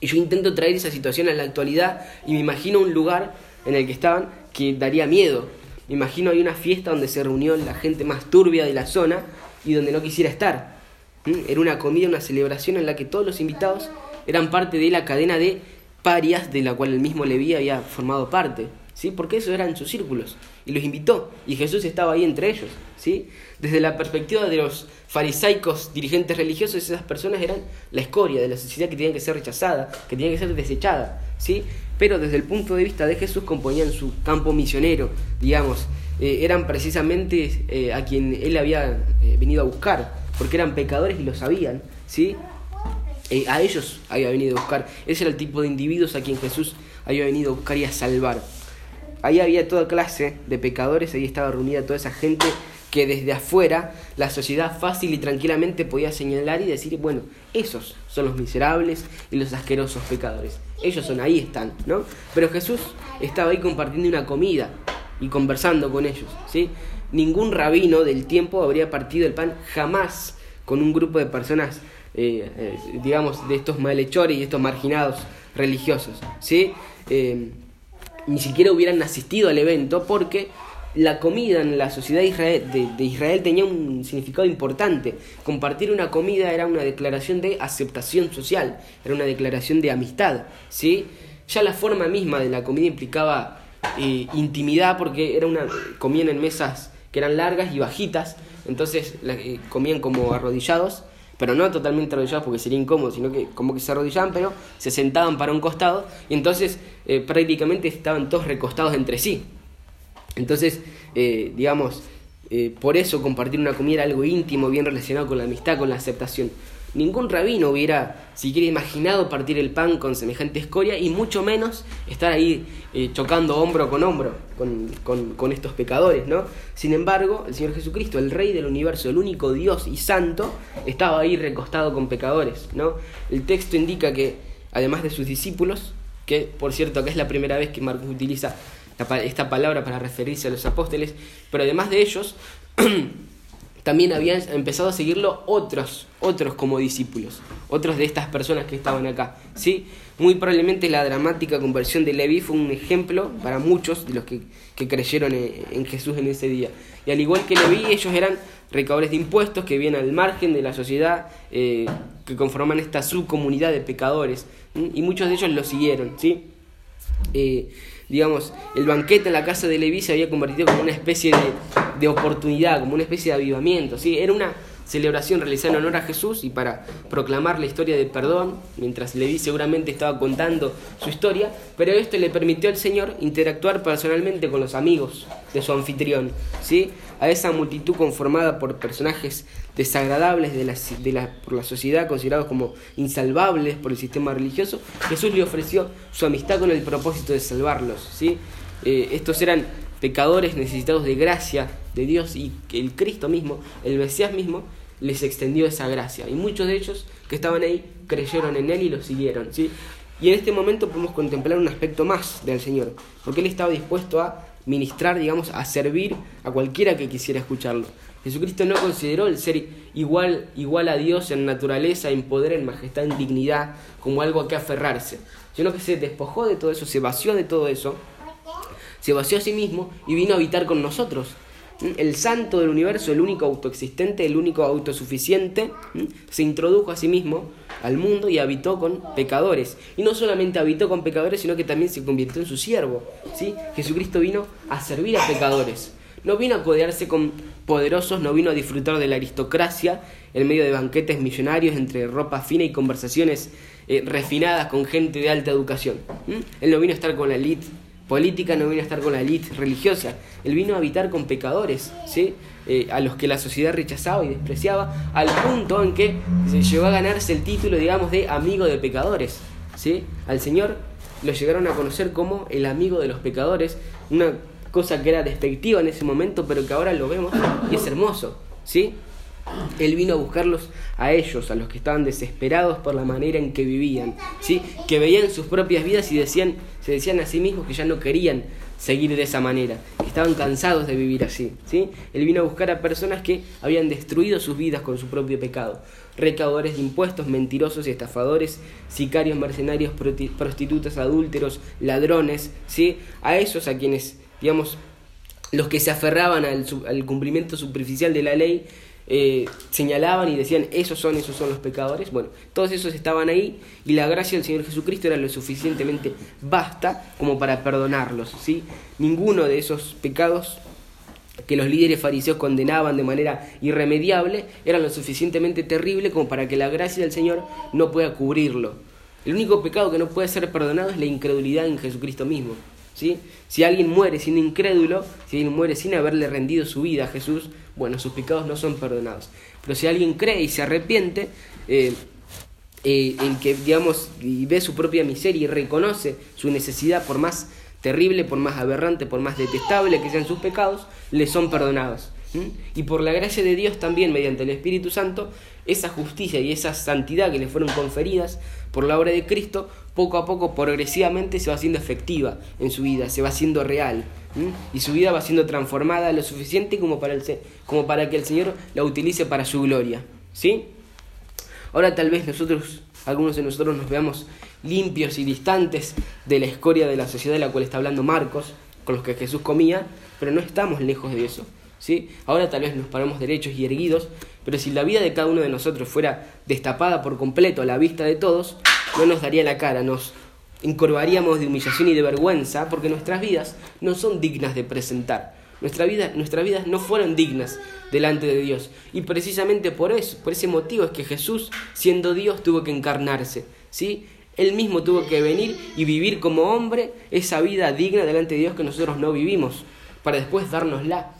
Y yo intento traer esa situación a la actualidad y me imagino un lugar en el que estaban que daría miedo, imagino hay una fiesta donde se reunió la gente más turbia de la zona y donde no quisiera estar. Era una comida, una celebración en la que todos los invitados eran parte de la cadena de parias de la cual el mismo Leví había formado parte. ¿Sí? Porque esos eran sus círculos. Y los invitó. Y Jesús estaba ahí entre ellos. ¿sí? Desde la perspectiva de los farisaicos dirigentes religiosos, esas personas eran la escoria de la sociedad que tenía que ser rechazada, que tenía que ser desechada. ¿sí? Pero desde el punto de vista de Jesús componían su campo misionero, digamos, eh, eran precisamente eh, a quien él había eh, venido a buscar, porque eran pecadores y lo sabían, ¿sí? a ellos había venido a buscar, ese era el tipo de individuos a quien Jesús había venido a buscar y a salvar. Ahí había toda clase de pecadores, ahí estaba reunida toda esa gente que desde afuera la sociedad fácil y tranquilamente podía señalar y decir, bueno, esos son los miserables y los asquerosos pecadores. Ellos son, ahí están, ¿no? Pero Jesús estaba ahí compartiendo una comida y conversando con ellos, ¿sí? Ningún rabino del tiempo habría partido el pan jamás con un grupo de personas, eh, eh, digamos, de estos malhechores y estos marginados religiosos, ¿sí? Eh, ni siquiera hubieran asistido al evento porque la comida en la sociedad de Israel, tenía un significado importante. Compartir una comida era una declaración de aceptación social, era una declaración de amistad. ¿sí? Ya la forma misma de la comida implicaba eh, intimidad porque era una, comían en mesas que eran largas y bajitas, entonces eh, comían como arrodillados pero no totalmente arrodillados porque sería incómodo, sino que como que se arrodillaban, pero se sentaban para un costado y entonces eh, prácticamente estaban todos recostados entre sí. Entonces, eh, digamos, eh, por eso compartir una comida era algo íntimo, bien relacionado con la amistad, con la aceptación. Ningún rabino hubiera siquiera imaginado partir el pan con semejante escoria y mucho menos estar ahí eh, chocando hombro con hombro con, estos pecadores, ¿no? Sin embargo, el Señor Jesucristo, el Rey del universo, el único Dios y Santo, estaba ahí recostado con pecadores, ¿no? El texto indica que, además de sus discípulos, que por cierto acá es la primera vez que Marcos utiliza esta palabra para referirse a los apóstoles, pero además de ellos, también habían empezado a seguirlo otros, otros como discípulos, otros de estas personas que estaban acá. ¿sí? Muy probablemente la dramática conversión de Leví fue un ejemplo para muchos de los que, creyeron en, Jesús en ese día. Y al igual que Leví, ellos eran recaudadores de impuestos que vienen al margen de la sociedad, eh, que conforman esta subcomunidad de pecadores, y muchos de ellos lo siguieron. ¿sí? Eh, digamos, el banquete en la casa de Leví se había convertido como una especie de, oportunidad, como una especie de avivamiento, ¿sí? Era una celebración realizada en honor a Jesús y para proclamar la historia de perdón, mientras Leví seguramente estaba contando su historia, pero esto le permitió al Señor interactuar personalmente con los amigos de su anfitrión, ¿sí? A esa multitud conformada por personajes desagradables de la, de la, por la sociedad, considerados como insalvables por el sistema religioso, Jesús le ofreció su amistad con el propósito de salvarlos, ¿sí? Eh, estos eran pecadores necesitados de gracia de Dios y el Cristo mismo, el Mesías mismo, les extendió esa gracia. Y muchos de ellos que estaban ahí creyeron en Él y lo siguieron. ¿sí? Y en este momento podemos contemplar un aspecto más del Señor, porque Él estaba dispuesto a ministrar, digamos, a servir a cualquiera que quisiera escucharlo. Jesucristo no consideró el ser igual, igual a Dios en naturaleza, en poder, en majestad, en dignidad, como algo a que aferrarse, sino que se despojó de todo eso, se vació de todo eso se vació a sí mismo y vino a habitar con nosotros. El santo del universo, el único autoexistente, el único autosuficiente, se introdujo a sí mismo al mundo y habitó con pecadores. Y no solamente habitó con pecadores, sino que también se convirtió en su siervo. ¿sí? Jesucristo vino a servir a pecadores. No vino a codearse con poderosos, no vino a disfrutar de la aristocracia en medio de banquetes millonarios entre ropa fina y conversaciones eh, refinadas con gente de alta educación. Él no vino a estar con la elite política no vino a estar con la élite religiosa, él vino a habitar con pecadores, ¿sí? Eh, a los que la sociedad rechazaba y despreciaba, al punto en que se llegó a ganarse el título, digamos, de amigo de pecadores. ¿sí? Al Señor lo llegaron a conocer como el amigo de los pecadores, una cosa que era despectiva en ese momento, pero que ahora lo vemos y es hermoso. ¿sí? Él vino a buscarlos a ellos, a los que estaban desesperados por la manera en que vivían, ¿sí? que veían sus propias vidas y decían, se decían a sí mismos que ya no querían seguir de esa manera, estaban cansados de vivir así. ¿sí? Él vino a buscar a personas que habían destruido sus vidas con su propio pecado, recaudadores de impuestos, mentirosos y estafadores, sicarios, mercenarios, prostitutas, adúlteros, ladrones, ¿sí? a esos a quienes, digamos, los que se aferraban al, al cumplimiento superficial de la ley, eh, señalaban y decían, esos son, esos son los pecadores. Bueno, todos esos estaban ahí y la gracia del Señor Jesucristo era lo suficientemente basta como para perdonarlos. ¿sí? Ninguno de esos pecados que los líderes fariseos condenaban de manera irremediable era lo suficientemente terrible como para que la gracia del Señor no pueda cubrirlo. El único pecado que no puede ser perdonado es la incredulidad en Jesucristo mismo. ¿sí? Si alguien muere siendo incrédulo, si alguien muere sin haberle rendido su vida a Jesús, bueno, sus pecados no son perdonados. Pero si alguien cree y se arrepiente, eh, eh, en que, digamos, y ve su propia miseria y reconoce su necesidad, por más terrible, por más aberrante, por más detestable que sean sus pecados, le son perdonados. Y por la gracia de Dios también, mediante el Espíritu Santo, esa justicia y esa santidad que le fueron conferidas por la obra de Cristo, poco a poco, progresivamente, se va haciendo efectiva en su vida, se va haciendo real. Y su vida va siendo transformada lo suficiente como para, el, como para que el Señor la utilice para su gloria. ¿Sí? Ahora tal vez nosotros, algunos de nosotros nos veamos limpios y distantes de la escoria de la sociedad de la cual está hablando Marcos, con los que Jesús comía, pero no estamos lejos de eso. ¿sí? Ahora tal vez nos paramos derechos y erguidos, pero si la vida de cada uno de nosotros fuera destapada por completo a la vista de todos, no nos daría la cara, nos encorvaríamos de humillación y de vergüenza, porque nuestras vidas no son dignas de presentar. Nuestra vida, nuestras vidas no fueron dignas delante de Dios. Y precisamente por eso, por ese motivo es que Jesús, siendo Dios, tuvo que encarnarse. ¿sí? Él mismo tuvo que venir y vivir como hombre esa vida digna delante de Dios que nosotros no vivimos, para después dárnosla.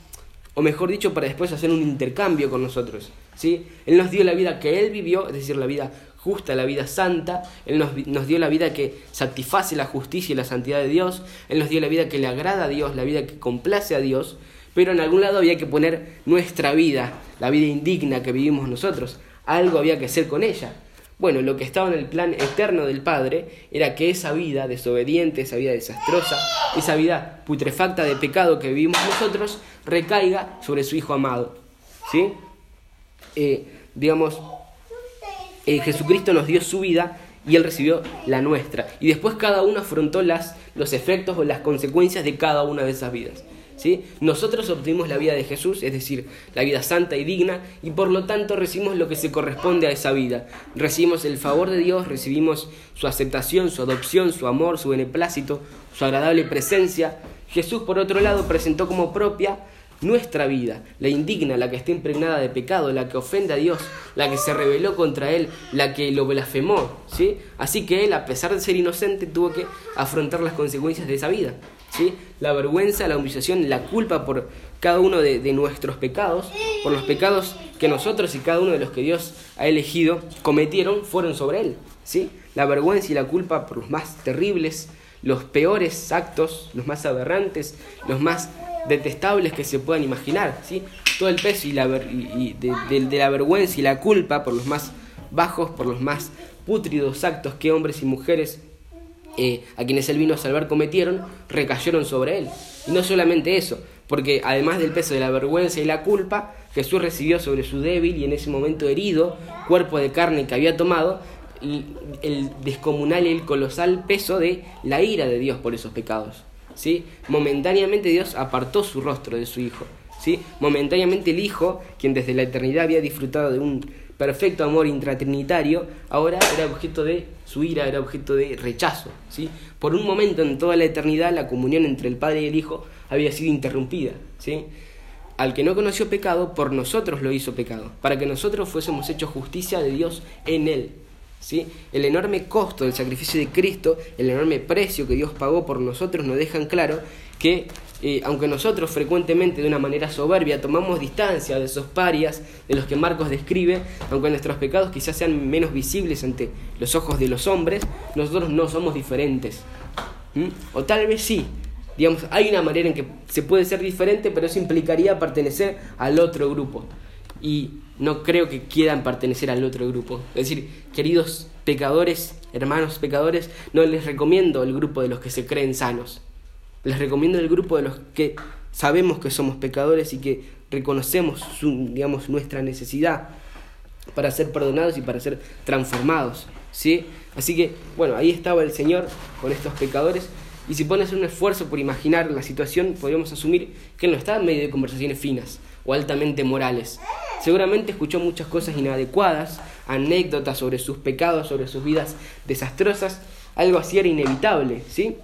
O mejor dicho, para después hacer un intercambio con nosotros. ¿sí? Él nos dio la vida que Él vivió, es decir, la vida justa, la vida santa. Él nos, nos, dio la vida que satisface la justicia y la santidad de Dios. Él nos dio la vida que le agrada a Dios, la vida que complace a Dios. Pero en algún lado había que poner nuestra vida, la vida indigna que vivimos nosotros. Algo había que hacer con ella. Bueno, lo que estaba en el plan eterno del Padre era que esa vida desobediente, esa vida desastrosa, esa vida putrefacta de pecado que vivimos nosotros, recaiga sobre su Hijo amado. ¿Sí? Eh, digamos, eh, Jesucristo nos dio su vida y Él recibió la nuestra. Y después cada uno afrontó las, los efectos o las consecuencias de cada una de esas vidas. Nosotros obtuvimos la vida de Jesús, es decir, la vida santa y digna, y por lo tanto recibimos lo que se corresponde a esa vida. Recibimos el favor de Dios, recibimos su aceptación, su adopción, su amor, su beneplácito, su agradable presencia. Jesús, por otro lado, presentó como propia nuestra vida, la indigna, la que está impregnada de pecado, la que ofende a Dios, la que se rebeló contra Él, la que lo blasfemó, ¿sí? Así que Él, a pesar de ser inocente, tuvo que afrontar las consecuencias de esa vida, ¿sí? La vergüenza, la humillación, la culpa por cada uno de, nuestros pecados, por los pecados que nosotros y cada uno de los que Dios ha elegido cometieron, fueron sobre Él, ¿sí? La vergüenza y la culpa por los más terribles, los peores actos, los más aberrantes, los más detestables que se puedan imaginar, ¿sí? Todo el peso y, la de, la vergüenza y la culpa por los más bajos, por los más pútridos actos que hombres y mujeres eh, a quienes él vino a salvar cometieron, recayeron sobre él. Y no solamente eso, porque además del peso de la vergüenza y la culpa, Jesús recibió sobre su débil y en ese momento herido cuerpo de carne que había tomado el descomunal y el colosal peso de la ira de Dios por esos pecados. ¿Sí? Momentáneamente Dios apartó su rostro de su Hijo. ¿sí? Momentáneamente el Hijo, quien desde la eternidad había disfrutado de un perfecto amor intratrinitario, ahora era objeto de su ira, era objeto de rechazo. ¿sí? Por un momento en toda la eternidad la comunión entre el Padre y el Hijo había sido interrumpida. ¿sí? Al que no conoció pecado, por nosotros lo hizo pecado, para que nosotros fuésemos hechos justicia de Dios en él. El enorme costo del sacrificio de Cristo, el enorme precio que Dios pagó por nosotros nos dejan claro que eh, aunque nosotros frecuentemente de una manera soberbia tomamos distancia de esos parias de los que Marcos describe, aunque nuestros pecados quizás sean menos visibles ante los ojos de los hombres, nosotros no somos diferentes. O tal vez sí, digamos, hay una manera en que se puede ser diferente, pero eso implicaría pertenecer al otro grupo. Y no creo que quieran pertenecer al otro grupo. Es decir, queridos pecadores, hermanos pecadores, no les recomiendo el grupo de los que se creen sanos. Les recomiendo el grupo de los que sabemos que somos pecadores y que reconocemos digamos, nuestra necesidad para ser perdonados y para ser transformados. ¿sí? Así que, bueno, ahí estaba el Señor con estos pecadores. Y si pones un esfuerzo por imaginar la situación, podríamos asumir que Él no está en medio de conversaciones finas o altamente morales. Seguramente escuchó muchas cosas inadecuadas, anécdotas sobre sus pecados, sobre sus vidas desastrosas. Algo así era inevitable, ¿sí?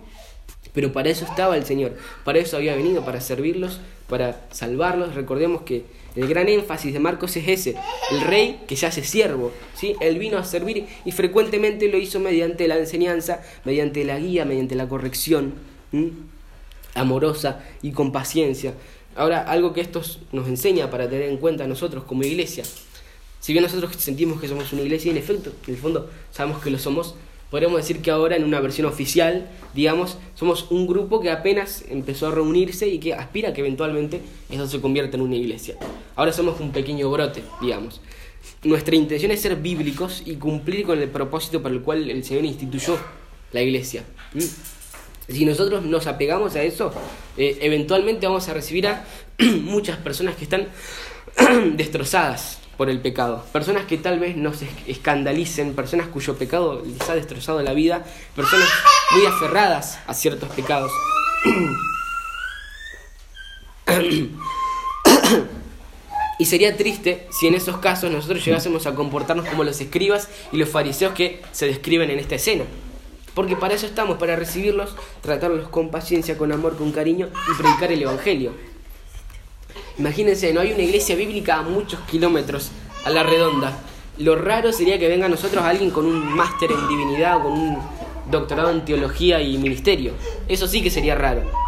Pero para eso estaba el Señor, para eso había venido, para servirlos, para salvarlos. Recordemos que el gran énfasis de Marcos es ese, el rey que se hace siervo, ¿sí? Él vino a servir y frecuentemente lo hizo mediante la enseñanza, mediante la guía, mediante la corrección amorosa y con paciencia. Ahora, algo que esto nos enseña para tener en cuenta nosotros como iglesia. Si bien nosotros sentimos que somos una iglesia, en efecto, en el fondo sabemos que lo somos, podríamos decir que ahora en una versión oficial, digamos, somos un grupo que apenas empezó a reunirse y que aspira a que eventualmente eso se convierta en una iglesia. Ahora somos un pequeño brote, digamos. Nuestra intención es ser bíblicos y cumplir con el propósito para el cual el Señor instituyó la iglesia. Si nosotros nos apegamos a eso, eh, eventualmente vamos a recibir a muchas personas que están destrozadas por el pecado, personas que tal vez nos escandalicen, personas cuyo pecado les ha destrozado la vida, personas muy aferradas a ciertos pecados. Y sería triste si en esos casos nosotros llegásemos a comportarnos como los escribas y los fariseos que se describen en esta escena. Porque para eso estamos, para recibirlos, tratarlos con paciencia, con amor, con cariño y predicar el Evangelio. Imagínense, no hay una iglesia bíblica a muchos kilómetros a la redonda. Lo raro sería que venga a nosotros alguien con un máster en divinidad o con un doctorado en teología y ministerio. Eso sí que sería raro.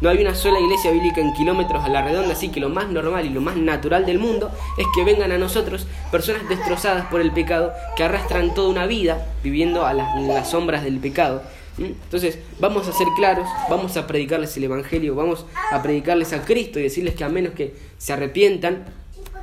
No hay una sola iglesia bíblica en kilómetros a la redonda, así que lo más normal y lo más natural del mundo es que vengan a nosotros personas destrozadas por el pecado, que arrastran toda una vida viviendo a las, las sombras del pecado. Entonces, vamos a ser claros, vamos a predicarles el Evangelio, vamos a predicarles a Cristo y decirles que a menos que se arrepientan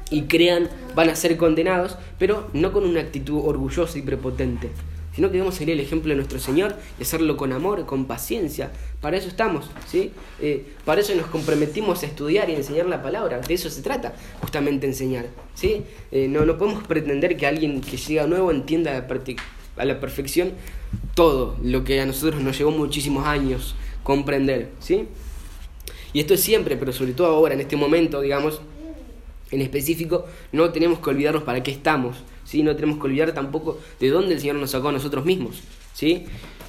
y crean, van a ser condenados, pero no con una actitud orgullosa y prepotente sino que debemos seguir el ejemplo de nuestro Señor y hacerlo con amor, con paciencia. Para eso estamos, ¿sí? Eh, para eso nos comprometimos a estudiar y enseñar la palabra. De eso se trata, justamente enseñar, ¿sí? Eh, no, no podemos pretender que alguien que llega nuevo entienda a la perfección todo lo que a nosotros nos llevó muchísimos años comprender, ¿sí? Y esto es siempre, pero sobre todo ahora, en este momento, digamos, en específico, no tenemos que olvidarnos para qué estamos, ¿sí? No tenemos que olvidar tampoco de dónde el Señor nos sacó a nosotros mismos, ¿sí?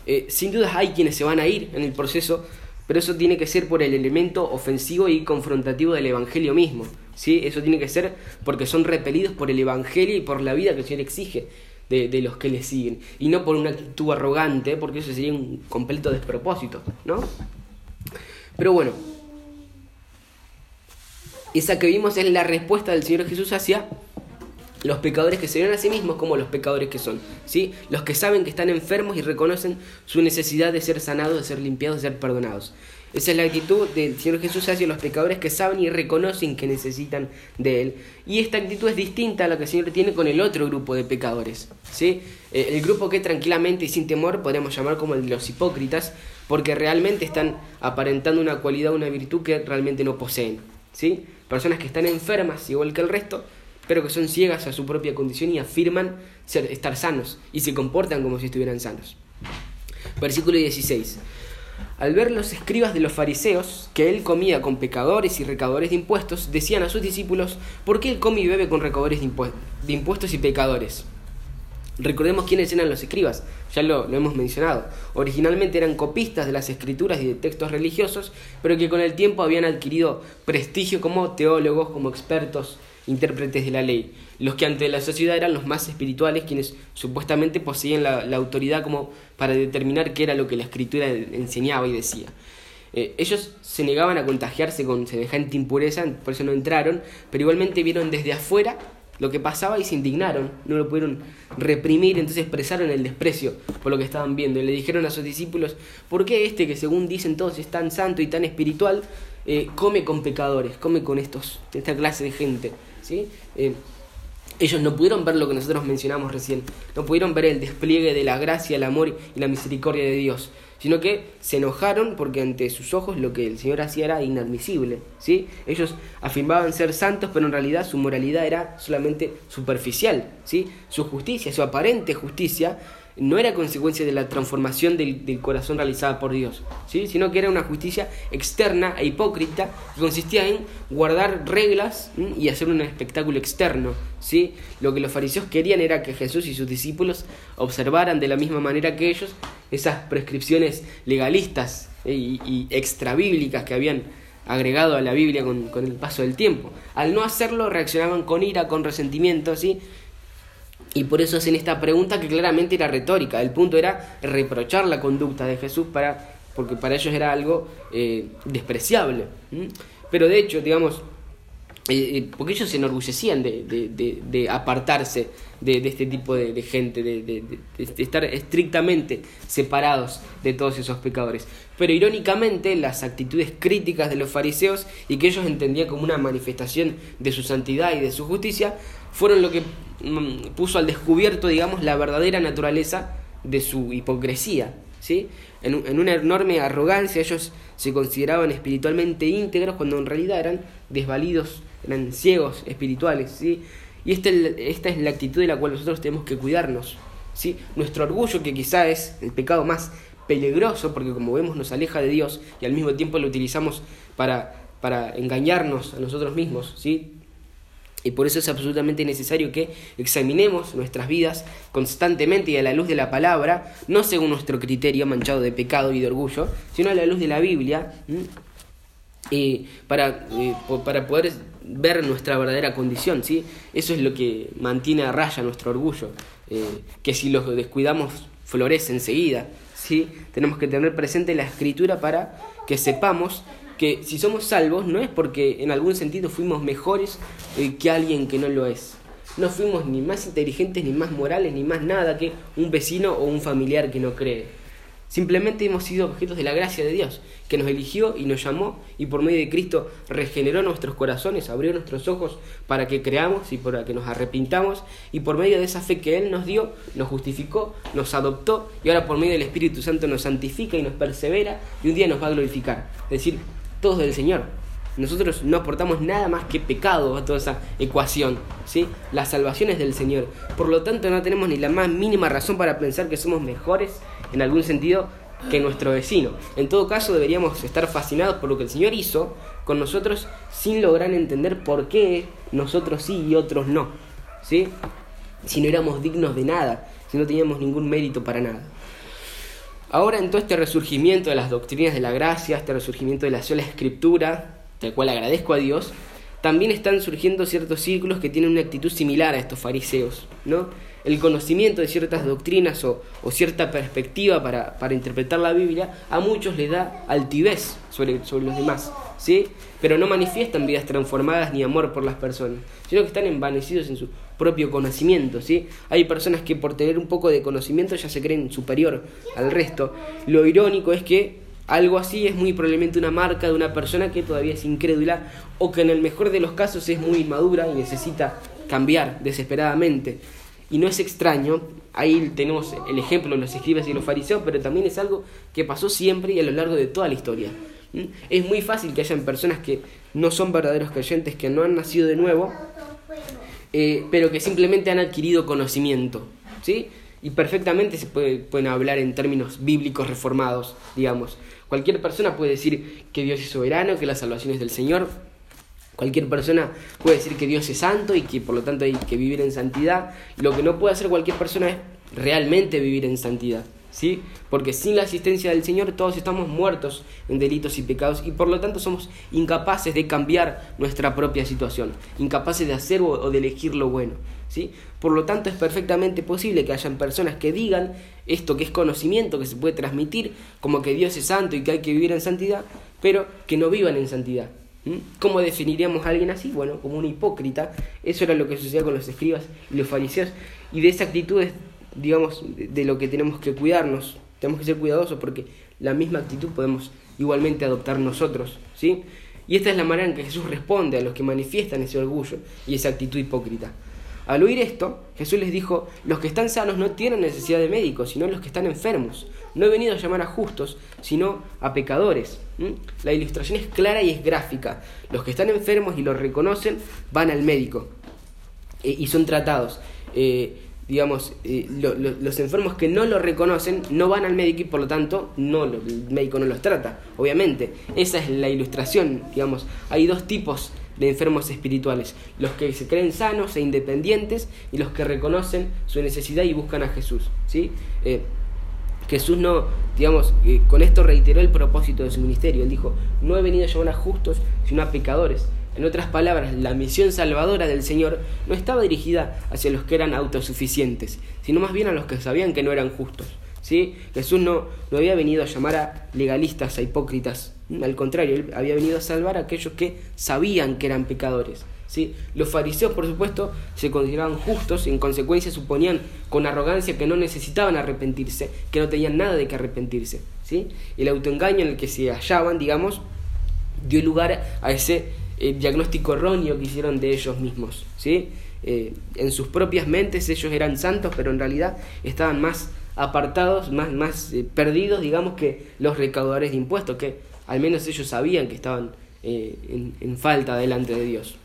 Eh, sin duda hay quienes se van a ir en el proceso, pero eso tiene que ser por el elemento ofensivo y confrontativo del Evangelio mismo, ¿sí? Eso tiene que ser porque son repelidos por el Evangelio y por la vida que el Señor exige de, de los que le siguen, y no por una actitud arrogante, porque eso sería un completo despropósito, ¿no? Pero bueno, esa que vimos es la respuesta del Señor Jesús hacia los pecadores que se ven a sí mismos como los pecadores que son, ¿sí? Los que saben que están enfermos y reconocen su necesidad de ser sanados, de ser limpiados, de ser perdonados. Esa es la actitud del Señor Jesús hacia los pecadores que saben y reconocen que necesitan de Él. Y esta actitud es distinta a la que el Señor tiene con el otro grupo de pecadores. ¿sí? Eh, el grupo que tranquilamente y sin temor podemos llamar como el de los hipócritas, porque realmente están aparentando una cualidad, una virtud que realmente no poseen. ¿Sí? personas que están enfermas igual que el resto, pero que son ciegas a su propia condición y afirman ser, estar sanos y se comportan como si estuvieran sanos. Versículo 16. Al ver los escribas de los fariseos que él comía con pecadores y recaudadores de impuestos, decían a sus discípulos, ¿por qué él come y bebe con recaudadores de impuestos y pecadores? Recordemos quiénes eran los escribas, ya lo, hemos mencionado. Originalmente eran copistas de las escrituras y de textos religiosos, pero que con el tiempo habían adquirido prestigio como teólogos, como expertos, intérpretes de la ley. Los que ante la sociedad eran los más espirituales, quienes supuestamente poseían la, autoridad como para determinar qué era lo que la escritura enseñaba y decía. Eh, ellos se negaban a contagiarse con semejante impureza, por eso no entraron, pero igualmente vieron desde afuera lo que pasaba y se indignaron, no lo pudieron reprimir, entonces expresaron el desprecio por lo que estaban viendo y le dijeron a sus discípulos, ¿por qué este que según dicen todos es tan santo y tan espiritual, eh, come con pecadores, come con estos, esta clase de gente? ¿sí? Eh, ellos no pudieron ver lo que nosotros mencionamos recién, no pudieron ver el despliegue de la gracia, el amor y la misericordia de Dios sino que se enojaron porque ante sus ojos lo que el Señor hacía era inadmisible. ¿sí? Ellos afirmaban ser santos, pero en realidad su moralidad era solamente superficial. ¿sí? Su justicia, su aparente justicia, no era consecuencia de la transformación del, corazón realizada por Dios, ¿sí? sino que era una justicia externa e hipócrita que consistía en guardar reglas y hacer un espectáculo externo. ¿sí? Lo que los fariseos querían era que Jesús y sus discípulos observaran de la misma manera que ellos esas prescripciones legalistas ¿eh? y, y extrabíblicas que habían agregado a la Biblia con, con, el paso del tiempo. Al no hacerlo reaccionaban con ira, con resentimiento, ¿sí? Y por eso hacen esta pregunta que claramente era retórica. El punto era reprochar la conducta de Jesús para, porque para ellos era algo eh, despreciable. Pero de hecho, digamos, eh, eh, porque ellos se enorgullecían de, apartarse de, este tipo de, gente, de, estar estrictamente separados de todos esos pecadores. Pero irónicamente, las actitudes críticas de los fariseos y que ellos entendían como una manifestación de su santidad y de su justicia, fueron lo que mm, puso al descubierto, digamos, la verdadera naturaleza de su hipocresía. ¿sí? En, en, una enorme arrogancia ellos se consideraban espiritualmente íntegros cuando en realidad eran desvalidos, eran ciegos espirituales. ¿sí? Y esta, esta es la actitud de la cual nosotros tenemos que cuidarnos. ¿sí? Nuestro orgullo, que quizá es el pecado más peligroso, porque como vemos nos aleja de Dios y al mismo tiempo lo utilizamos para, para engañarnos a nosotros mismos. ¿sí? Y por eso es absolutamente necesario que examinemos nuestras vidas constantemente y a la luz de la palabra, no según nuestro criterio manchado de pecado y de orgullo, sino a la luz de la Biblia. y para, eh, para poder ver nuestra verdadera condición, ¿sí? Eso es lo que mantiene a raya nuestro orgullo, eh, que si lo descuidamos florece enseguida, ¿sí? Tenemos que tener presente la escritura para que sepamos que si somos salvos no es porque en algún sentido fuimos mejores eh, que alguien que no lo es. No fuimos ni más inteligentes, ni más morales, ni más nada que un vecino o un familiar que no cree. Simplemente hemos sido objetos de la gracia de Dios, que nos eligió y nos llamó y por medio de Cristo regeneró nuestros corazones, abrió nuestros ojos para que creamos y para que nos arrepintamos y por medio de esa fe que Él nos dio, nos justificó, nos adoptó y ahora por medio del Espíritu Santo nos santifica y nos persevera y un día nos va a glorificar. Es decir, todos del Señor. Nosotros no aportamos nada más que pecado a toda esa ecuación, ¿sí? La salvación es del Señor. Por lo tanto, no tenemos ni la más mínima razón para pensar que somos mejores en algún sentido que nuestro vecino. En todo caso, deberíamos estar fascinados por lo que el Señor hizo con nosotros sin lograr entender por qué nosotros sí y otros no, ¿sí? Si no éramos dignos de nada, si no teníamos ningún mérito para nada. Ahora en todo este resurgimiento de las doctrinas de la gracia, este resurgimiento de la sola escritura, del cual agradezco a Dios, también están surgiendo ciertos círculos que tienen una actitud similar a estos fariseos, ¿no? El conocimiento de ciertas doctrinas o, cierta perspectiva para, interpretar la Biblia a muchos les da altivez sobre, sobre los demás, ¿sí? Pero no manifiestan vidas transformadas ni amor por las personas, sino que están envanecidos en su propio conocimiento, ¿sí? Hay personas que por tener un poco de conocimiento ya se creen superior al resto. Lo irónico es que algo así es muy probablemente una marca de una persona que todavía es incrédula o que en el mejor de los casos es muy inmadura y necesita cambiar desesperadamente. Y no es extraño, ahí tenemos el ejemplo de los escribas y los fariseos, pero también es algo que pasó siempre y a lo largo de toda la historia. Es muy fácil que hayan personas que no son verdaderos creyentes, que no han nacido de nuevo, eh, pero que simplemente han adquirido conocimiento, ¿sí? Y perfectamente se puede, pueden hablar en términos bíblicos reformados, digamos. Cualquier persona puede decir que Dios es soberano, que la salvación es del Señor. Cualquier persona puede decir que Dios es santo y que por lo tanto hay que vivir en santidad. Lo que no puede hacer cualquier persona es realmente vivir en santidad. ¿Sí? Porque sin la asistencia del Señor todos estamos muertos en delitos y pecados y por lo tanto somos incapaces de cambiar nuestra propia situación, incapaces de hacer o de elegir lo bueno, ¿sí? Por lo tanto es perfectamente posible que hayan personas que digan esto que es conocimiento que se puede transmitir, como que Dios es santo y que hay que vivir en santidad, pero que no vivan en santidad. ¿Cómo definiríamos a alguien así? Bueno, como un hipócrita. Eso era lo que sucedía con los escribas y los fariseos. Y de esa actitud es digamos, de lo que tenemos que cuidarnos. Tenemos que ser cuidadosos porque la misma actitud podemos igualmente adoptar nosotros, ¿sí? Y esta es la manera en que Jesús responde a los que manifiestan ese orgullo y esa actitud hipócrita. Al oír esto, Jesús les dijo, los que están sanos no tienen necesidad de médicos, sino los que están enfermos. No he venido a llamar a justos, sino a pecadores. La ilustración es clara y es gráfica. Los que están enfermos y lo reconocen van al médico eh, y son tratados. Eh, digamos, eh, los enfermos que no lo reconocen no van al médico y por lo tanto no, el médico no los trata, obviamente. Esa es la ilustración, digamos. Hay dos tipos de enfermos espirituales, los que se creen sanos e independientes y los que reconocen su necesidad y buscan a Jesús. ¿sí? Eh, Jesús no, digamos, eh, con esto reiteró el propósito de su ministerio. Él dijo, no he venido a llamar a justos, sino a pecadores. En otras palabras, la misión salvadora del Señor no estaba dirigida hacia los que eran autosuficientes, sino más bien a los que sabían que no eran justos. ¿sí? Jesús no, no había venido a llamar a legalistas, a hipócritas, al contrario, él había venido a salvar a aquellos que sabían que eran pecadores. ¿sí? Los fariseos, por supuesto, se consideraban justos y en consecuencia suponían con arrogancia que no necesitaban arrepentirse, que no tenían nada de que arrepentirse. ¿sí? El autoengaño en el que se hallaban, digamos, dio lugar a ese el diagnóstico erróneo que hicieron de ellos mismos. ¿sí? Eh, en sus propias mentes ellos eran santos, pero en realidad estaban más apartados, más, más eh, perdidos, digamos, que los recaudadores de impuestos, que al menos ellos sabían que estaban eh, en, en, falta delante de Dios.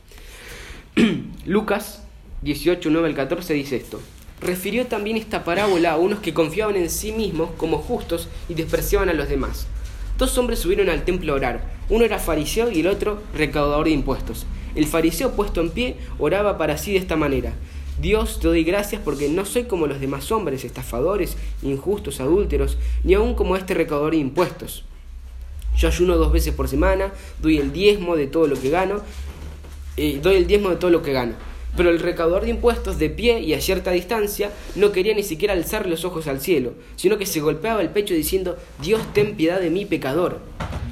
Lucas 18, 9 al 14 dice esto. Refirió también esta parábola a unos que confiaban en sí mismos como justos y despreciaban a los demás. Dos hombres subieron al templo a orar. Uno era fariseo y el otro recaudador de impuestos. El fariseo puesto en pie oraba para sí de esta manera. Dios, te doy gracias porque no soy como los demás hombres, estafadores, injustos, adúlteros, ni aun como este recaudador de impuestos. yo ayuno dos veces por semana, doy el diezmo de todo lo que gano, eh, doy el diezmo de todo lo que gano. Pero el recaudador de impuestos, de pie y a cierta distancia, no quería ni siquiera alzar los ojos al cielo, sino que se golpeaba el pecho diciendo, Dios ten piedad de mí, pecador.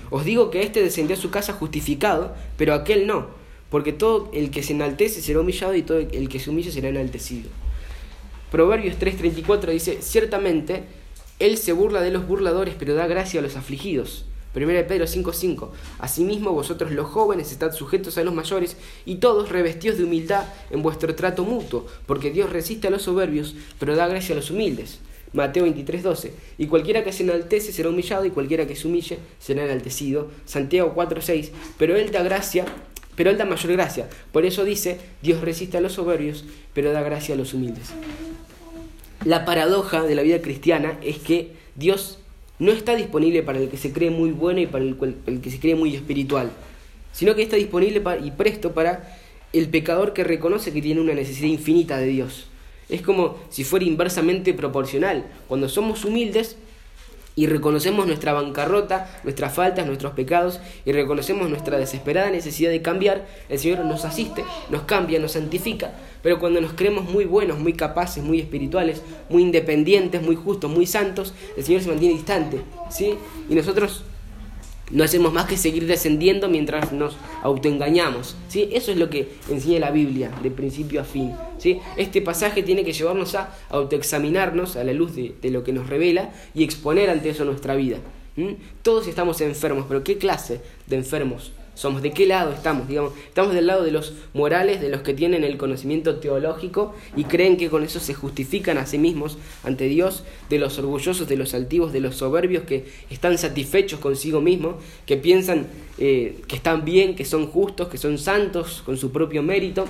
Os digo que éste descendió a su casa justificado, pero aquel no, porque todo el que se enaltece será humillado y todo el que se humille será enaltecido. Proverbios 3:34 dice, ciertamente, Él se burla de los burladores, pero da gracia a los afligidos. 1 Pedro 5:5 Asimismo vosotros los jóvenes estad sujetos a los mayores y todos revestidos de humildad en vuestro trato mutuo, porque Dios resiste a los soberbios, pero da gracia a los humildes. Mateo 23:12 Y cualquiera que se enaltece será humillado y cualquiera que se humille será enaltecido. Santiago 4:6 Pero Él da gracia, pero Él da mayor gracia. Por eso dice, Dios resiste a los soberbios, pero da gracia a los humildes. La paradoja de la vida cristiana es que Dios no está disponible para el que se cree muy bueno y para el, que se cree muy espiritual, sino que está disponible y presto para el pecador que reconoce que tiene una necesidad infinita de Dios. Es como si fuera inversamente proporcional. Cuando somos humildes, y reconocemos nuestra bancarrota, nuestras faltas, nuestros pecados y reconocemos nuestra desesperada necesidad de cambiar, el Señor nos asiste, nos cambia, nos santifica. Pero cuando nos creemos muy buenos, muy capaces, muy espirituales, muy independientes, muy justos, muy santos, el Señor se mantiene distante, ¿sí? Y nosotros no hacemos más que seguir descendiendo mientras nos autoengañamos. ¿sí? Eso es lo que enseña la Biblia, de principio a fin. ¿sí? Este pasaje tiene que llevarnos a autoexaminarnos a la luz de, lo que nos revela y exponer ante eso nuestra vida. Todos estamos enfermos, pero ¿qué clase de enfermos somos, de qué lado estamos, digamos, estamos del lado de los morales, de los que tienen el conocimiento teológico y creen que con eso se justifican a sí mismos ante Dios, de los orgullosos, de los altivos, de los soberbios que están satisfechos consigo mismos, que piensan eh, que están bien, que son justos, que son santos con su propio mérito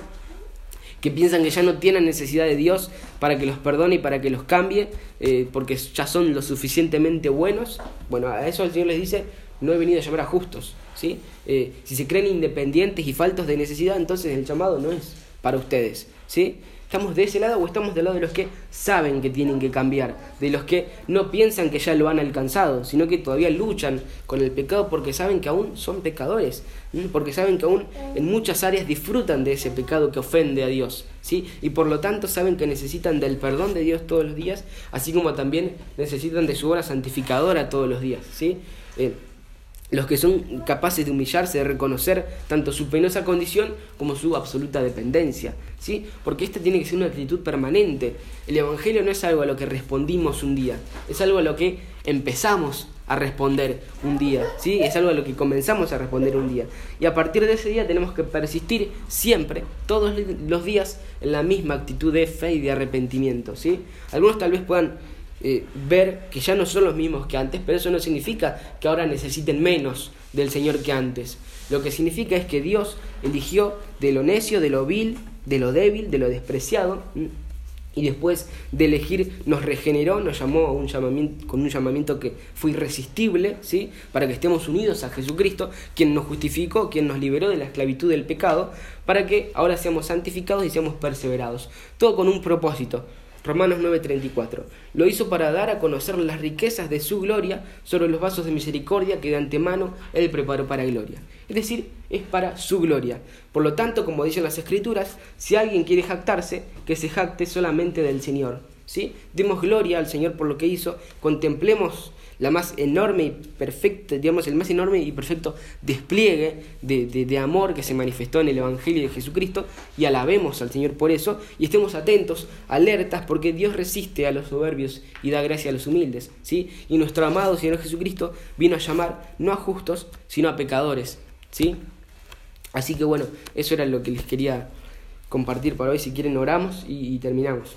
que piensan que ya no tienen necesidad de Dios para que los perdone y para que los cambie, eh, porque ya son lo suficientemente buenos. Bueno, a eso el Señor les dice, no he venido a llamar a justos. Eh, si se creen independientes y faltos de necesidad, entonces el llamado no es para ustedes. ¿sí? ¿Estamos de ese lado o estamos del lado de los que saben que tienen que cambiar? De los que no piensan que ya lo han alcanzado, sino que todavía luchan con el pecado porque saben que aún son pecadores, porque saben que aún en muchas áreas disfrutan de ese pecado que ofende a Dios, ¿sí? Y por lo tanto saben que necesitan del perdón de Dios todos los días, así como también necesitan de su obra santificadora todos los días, ¿sí? Eh, los que son capaces de humillarse, de reconocer tanto su penosa condición como su absoluta dependencia, ¿sí? Porque esta tiene que ser una actitud permanente. El Evangelio no es algo a lo que respondimos un día, es algo a lo que empezamos a responder un día, ¿sí? Es algo a lo que comenzamos a responder un día. Y a partir de ese día tenemos que persistir siempre, todos los días, en la misma actitud de fe y de arrepentimiento, ¿sí? Algunos tal vez puedan eh, ver que ya no son los mismos que antes, pero eso no significa que ahora necesiten menos del Señor que antes. Lo que significa es que Dios eligió de lo necio, de lo vil, de lo débil, de lo despreciado, y después de elegir nos regeneró, nos llamó un llamamiento, con un llamamiento que fue irresistible, ¿sí? para que estemos unidos a Jesucristo, quien nos justificó, quien nos liberó de la esclavitud del pecado, para que ahora seamos santificados y seamos perseverados. Todo con un propósito, Romanos 9:34. Lo hizo para dar a conocer las riquezas de su gloria sobre los vasos de misericordia que de antemano Él preparó para gloria. Es decir, es para su gloria. Por lo tanto, como dicen las Escrituras, si alguien quiere jactarse, que se jacte solamente del Señor. ¿sí? Demos gloria al Señor por lo que hizo, contemplemos la más enorme y perfecta, digamos, el más enorme y perfecto despliegue de, de, amor que se manifestó en el Evangelio de Jesucristo y alabemos al Señor por eso y estemos atentos, alertas, porque Dios resiste a los soberbios y da gracia a los humildes, ¿sí? Y nuestro amado Señor Jesucristo vino a llamar no a justos, sino a pecadores, ¿sí? Así que bueno, eso era lo que les quería compartir para hoy. Si quieren, oramos y terminamos.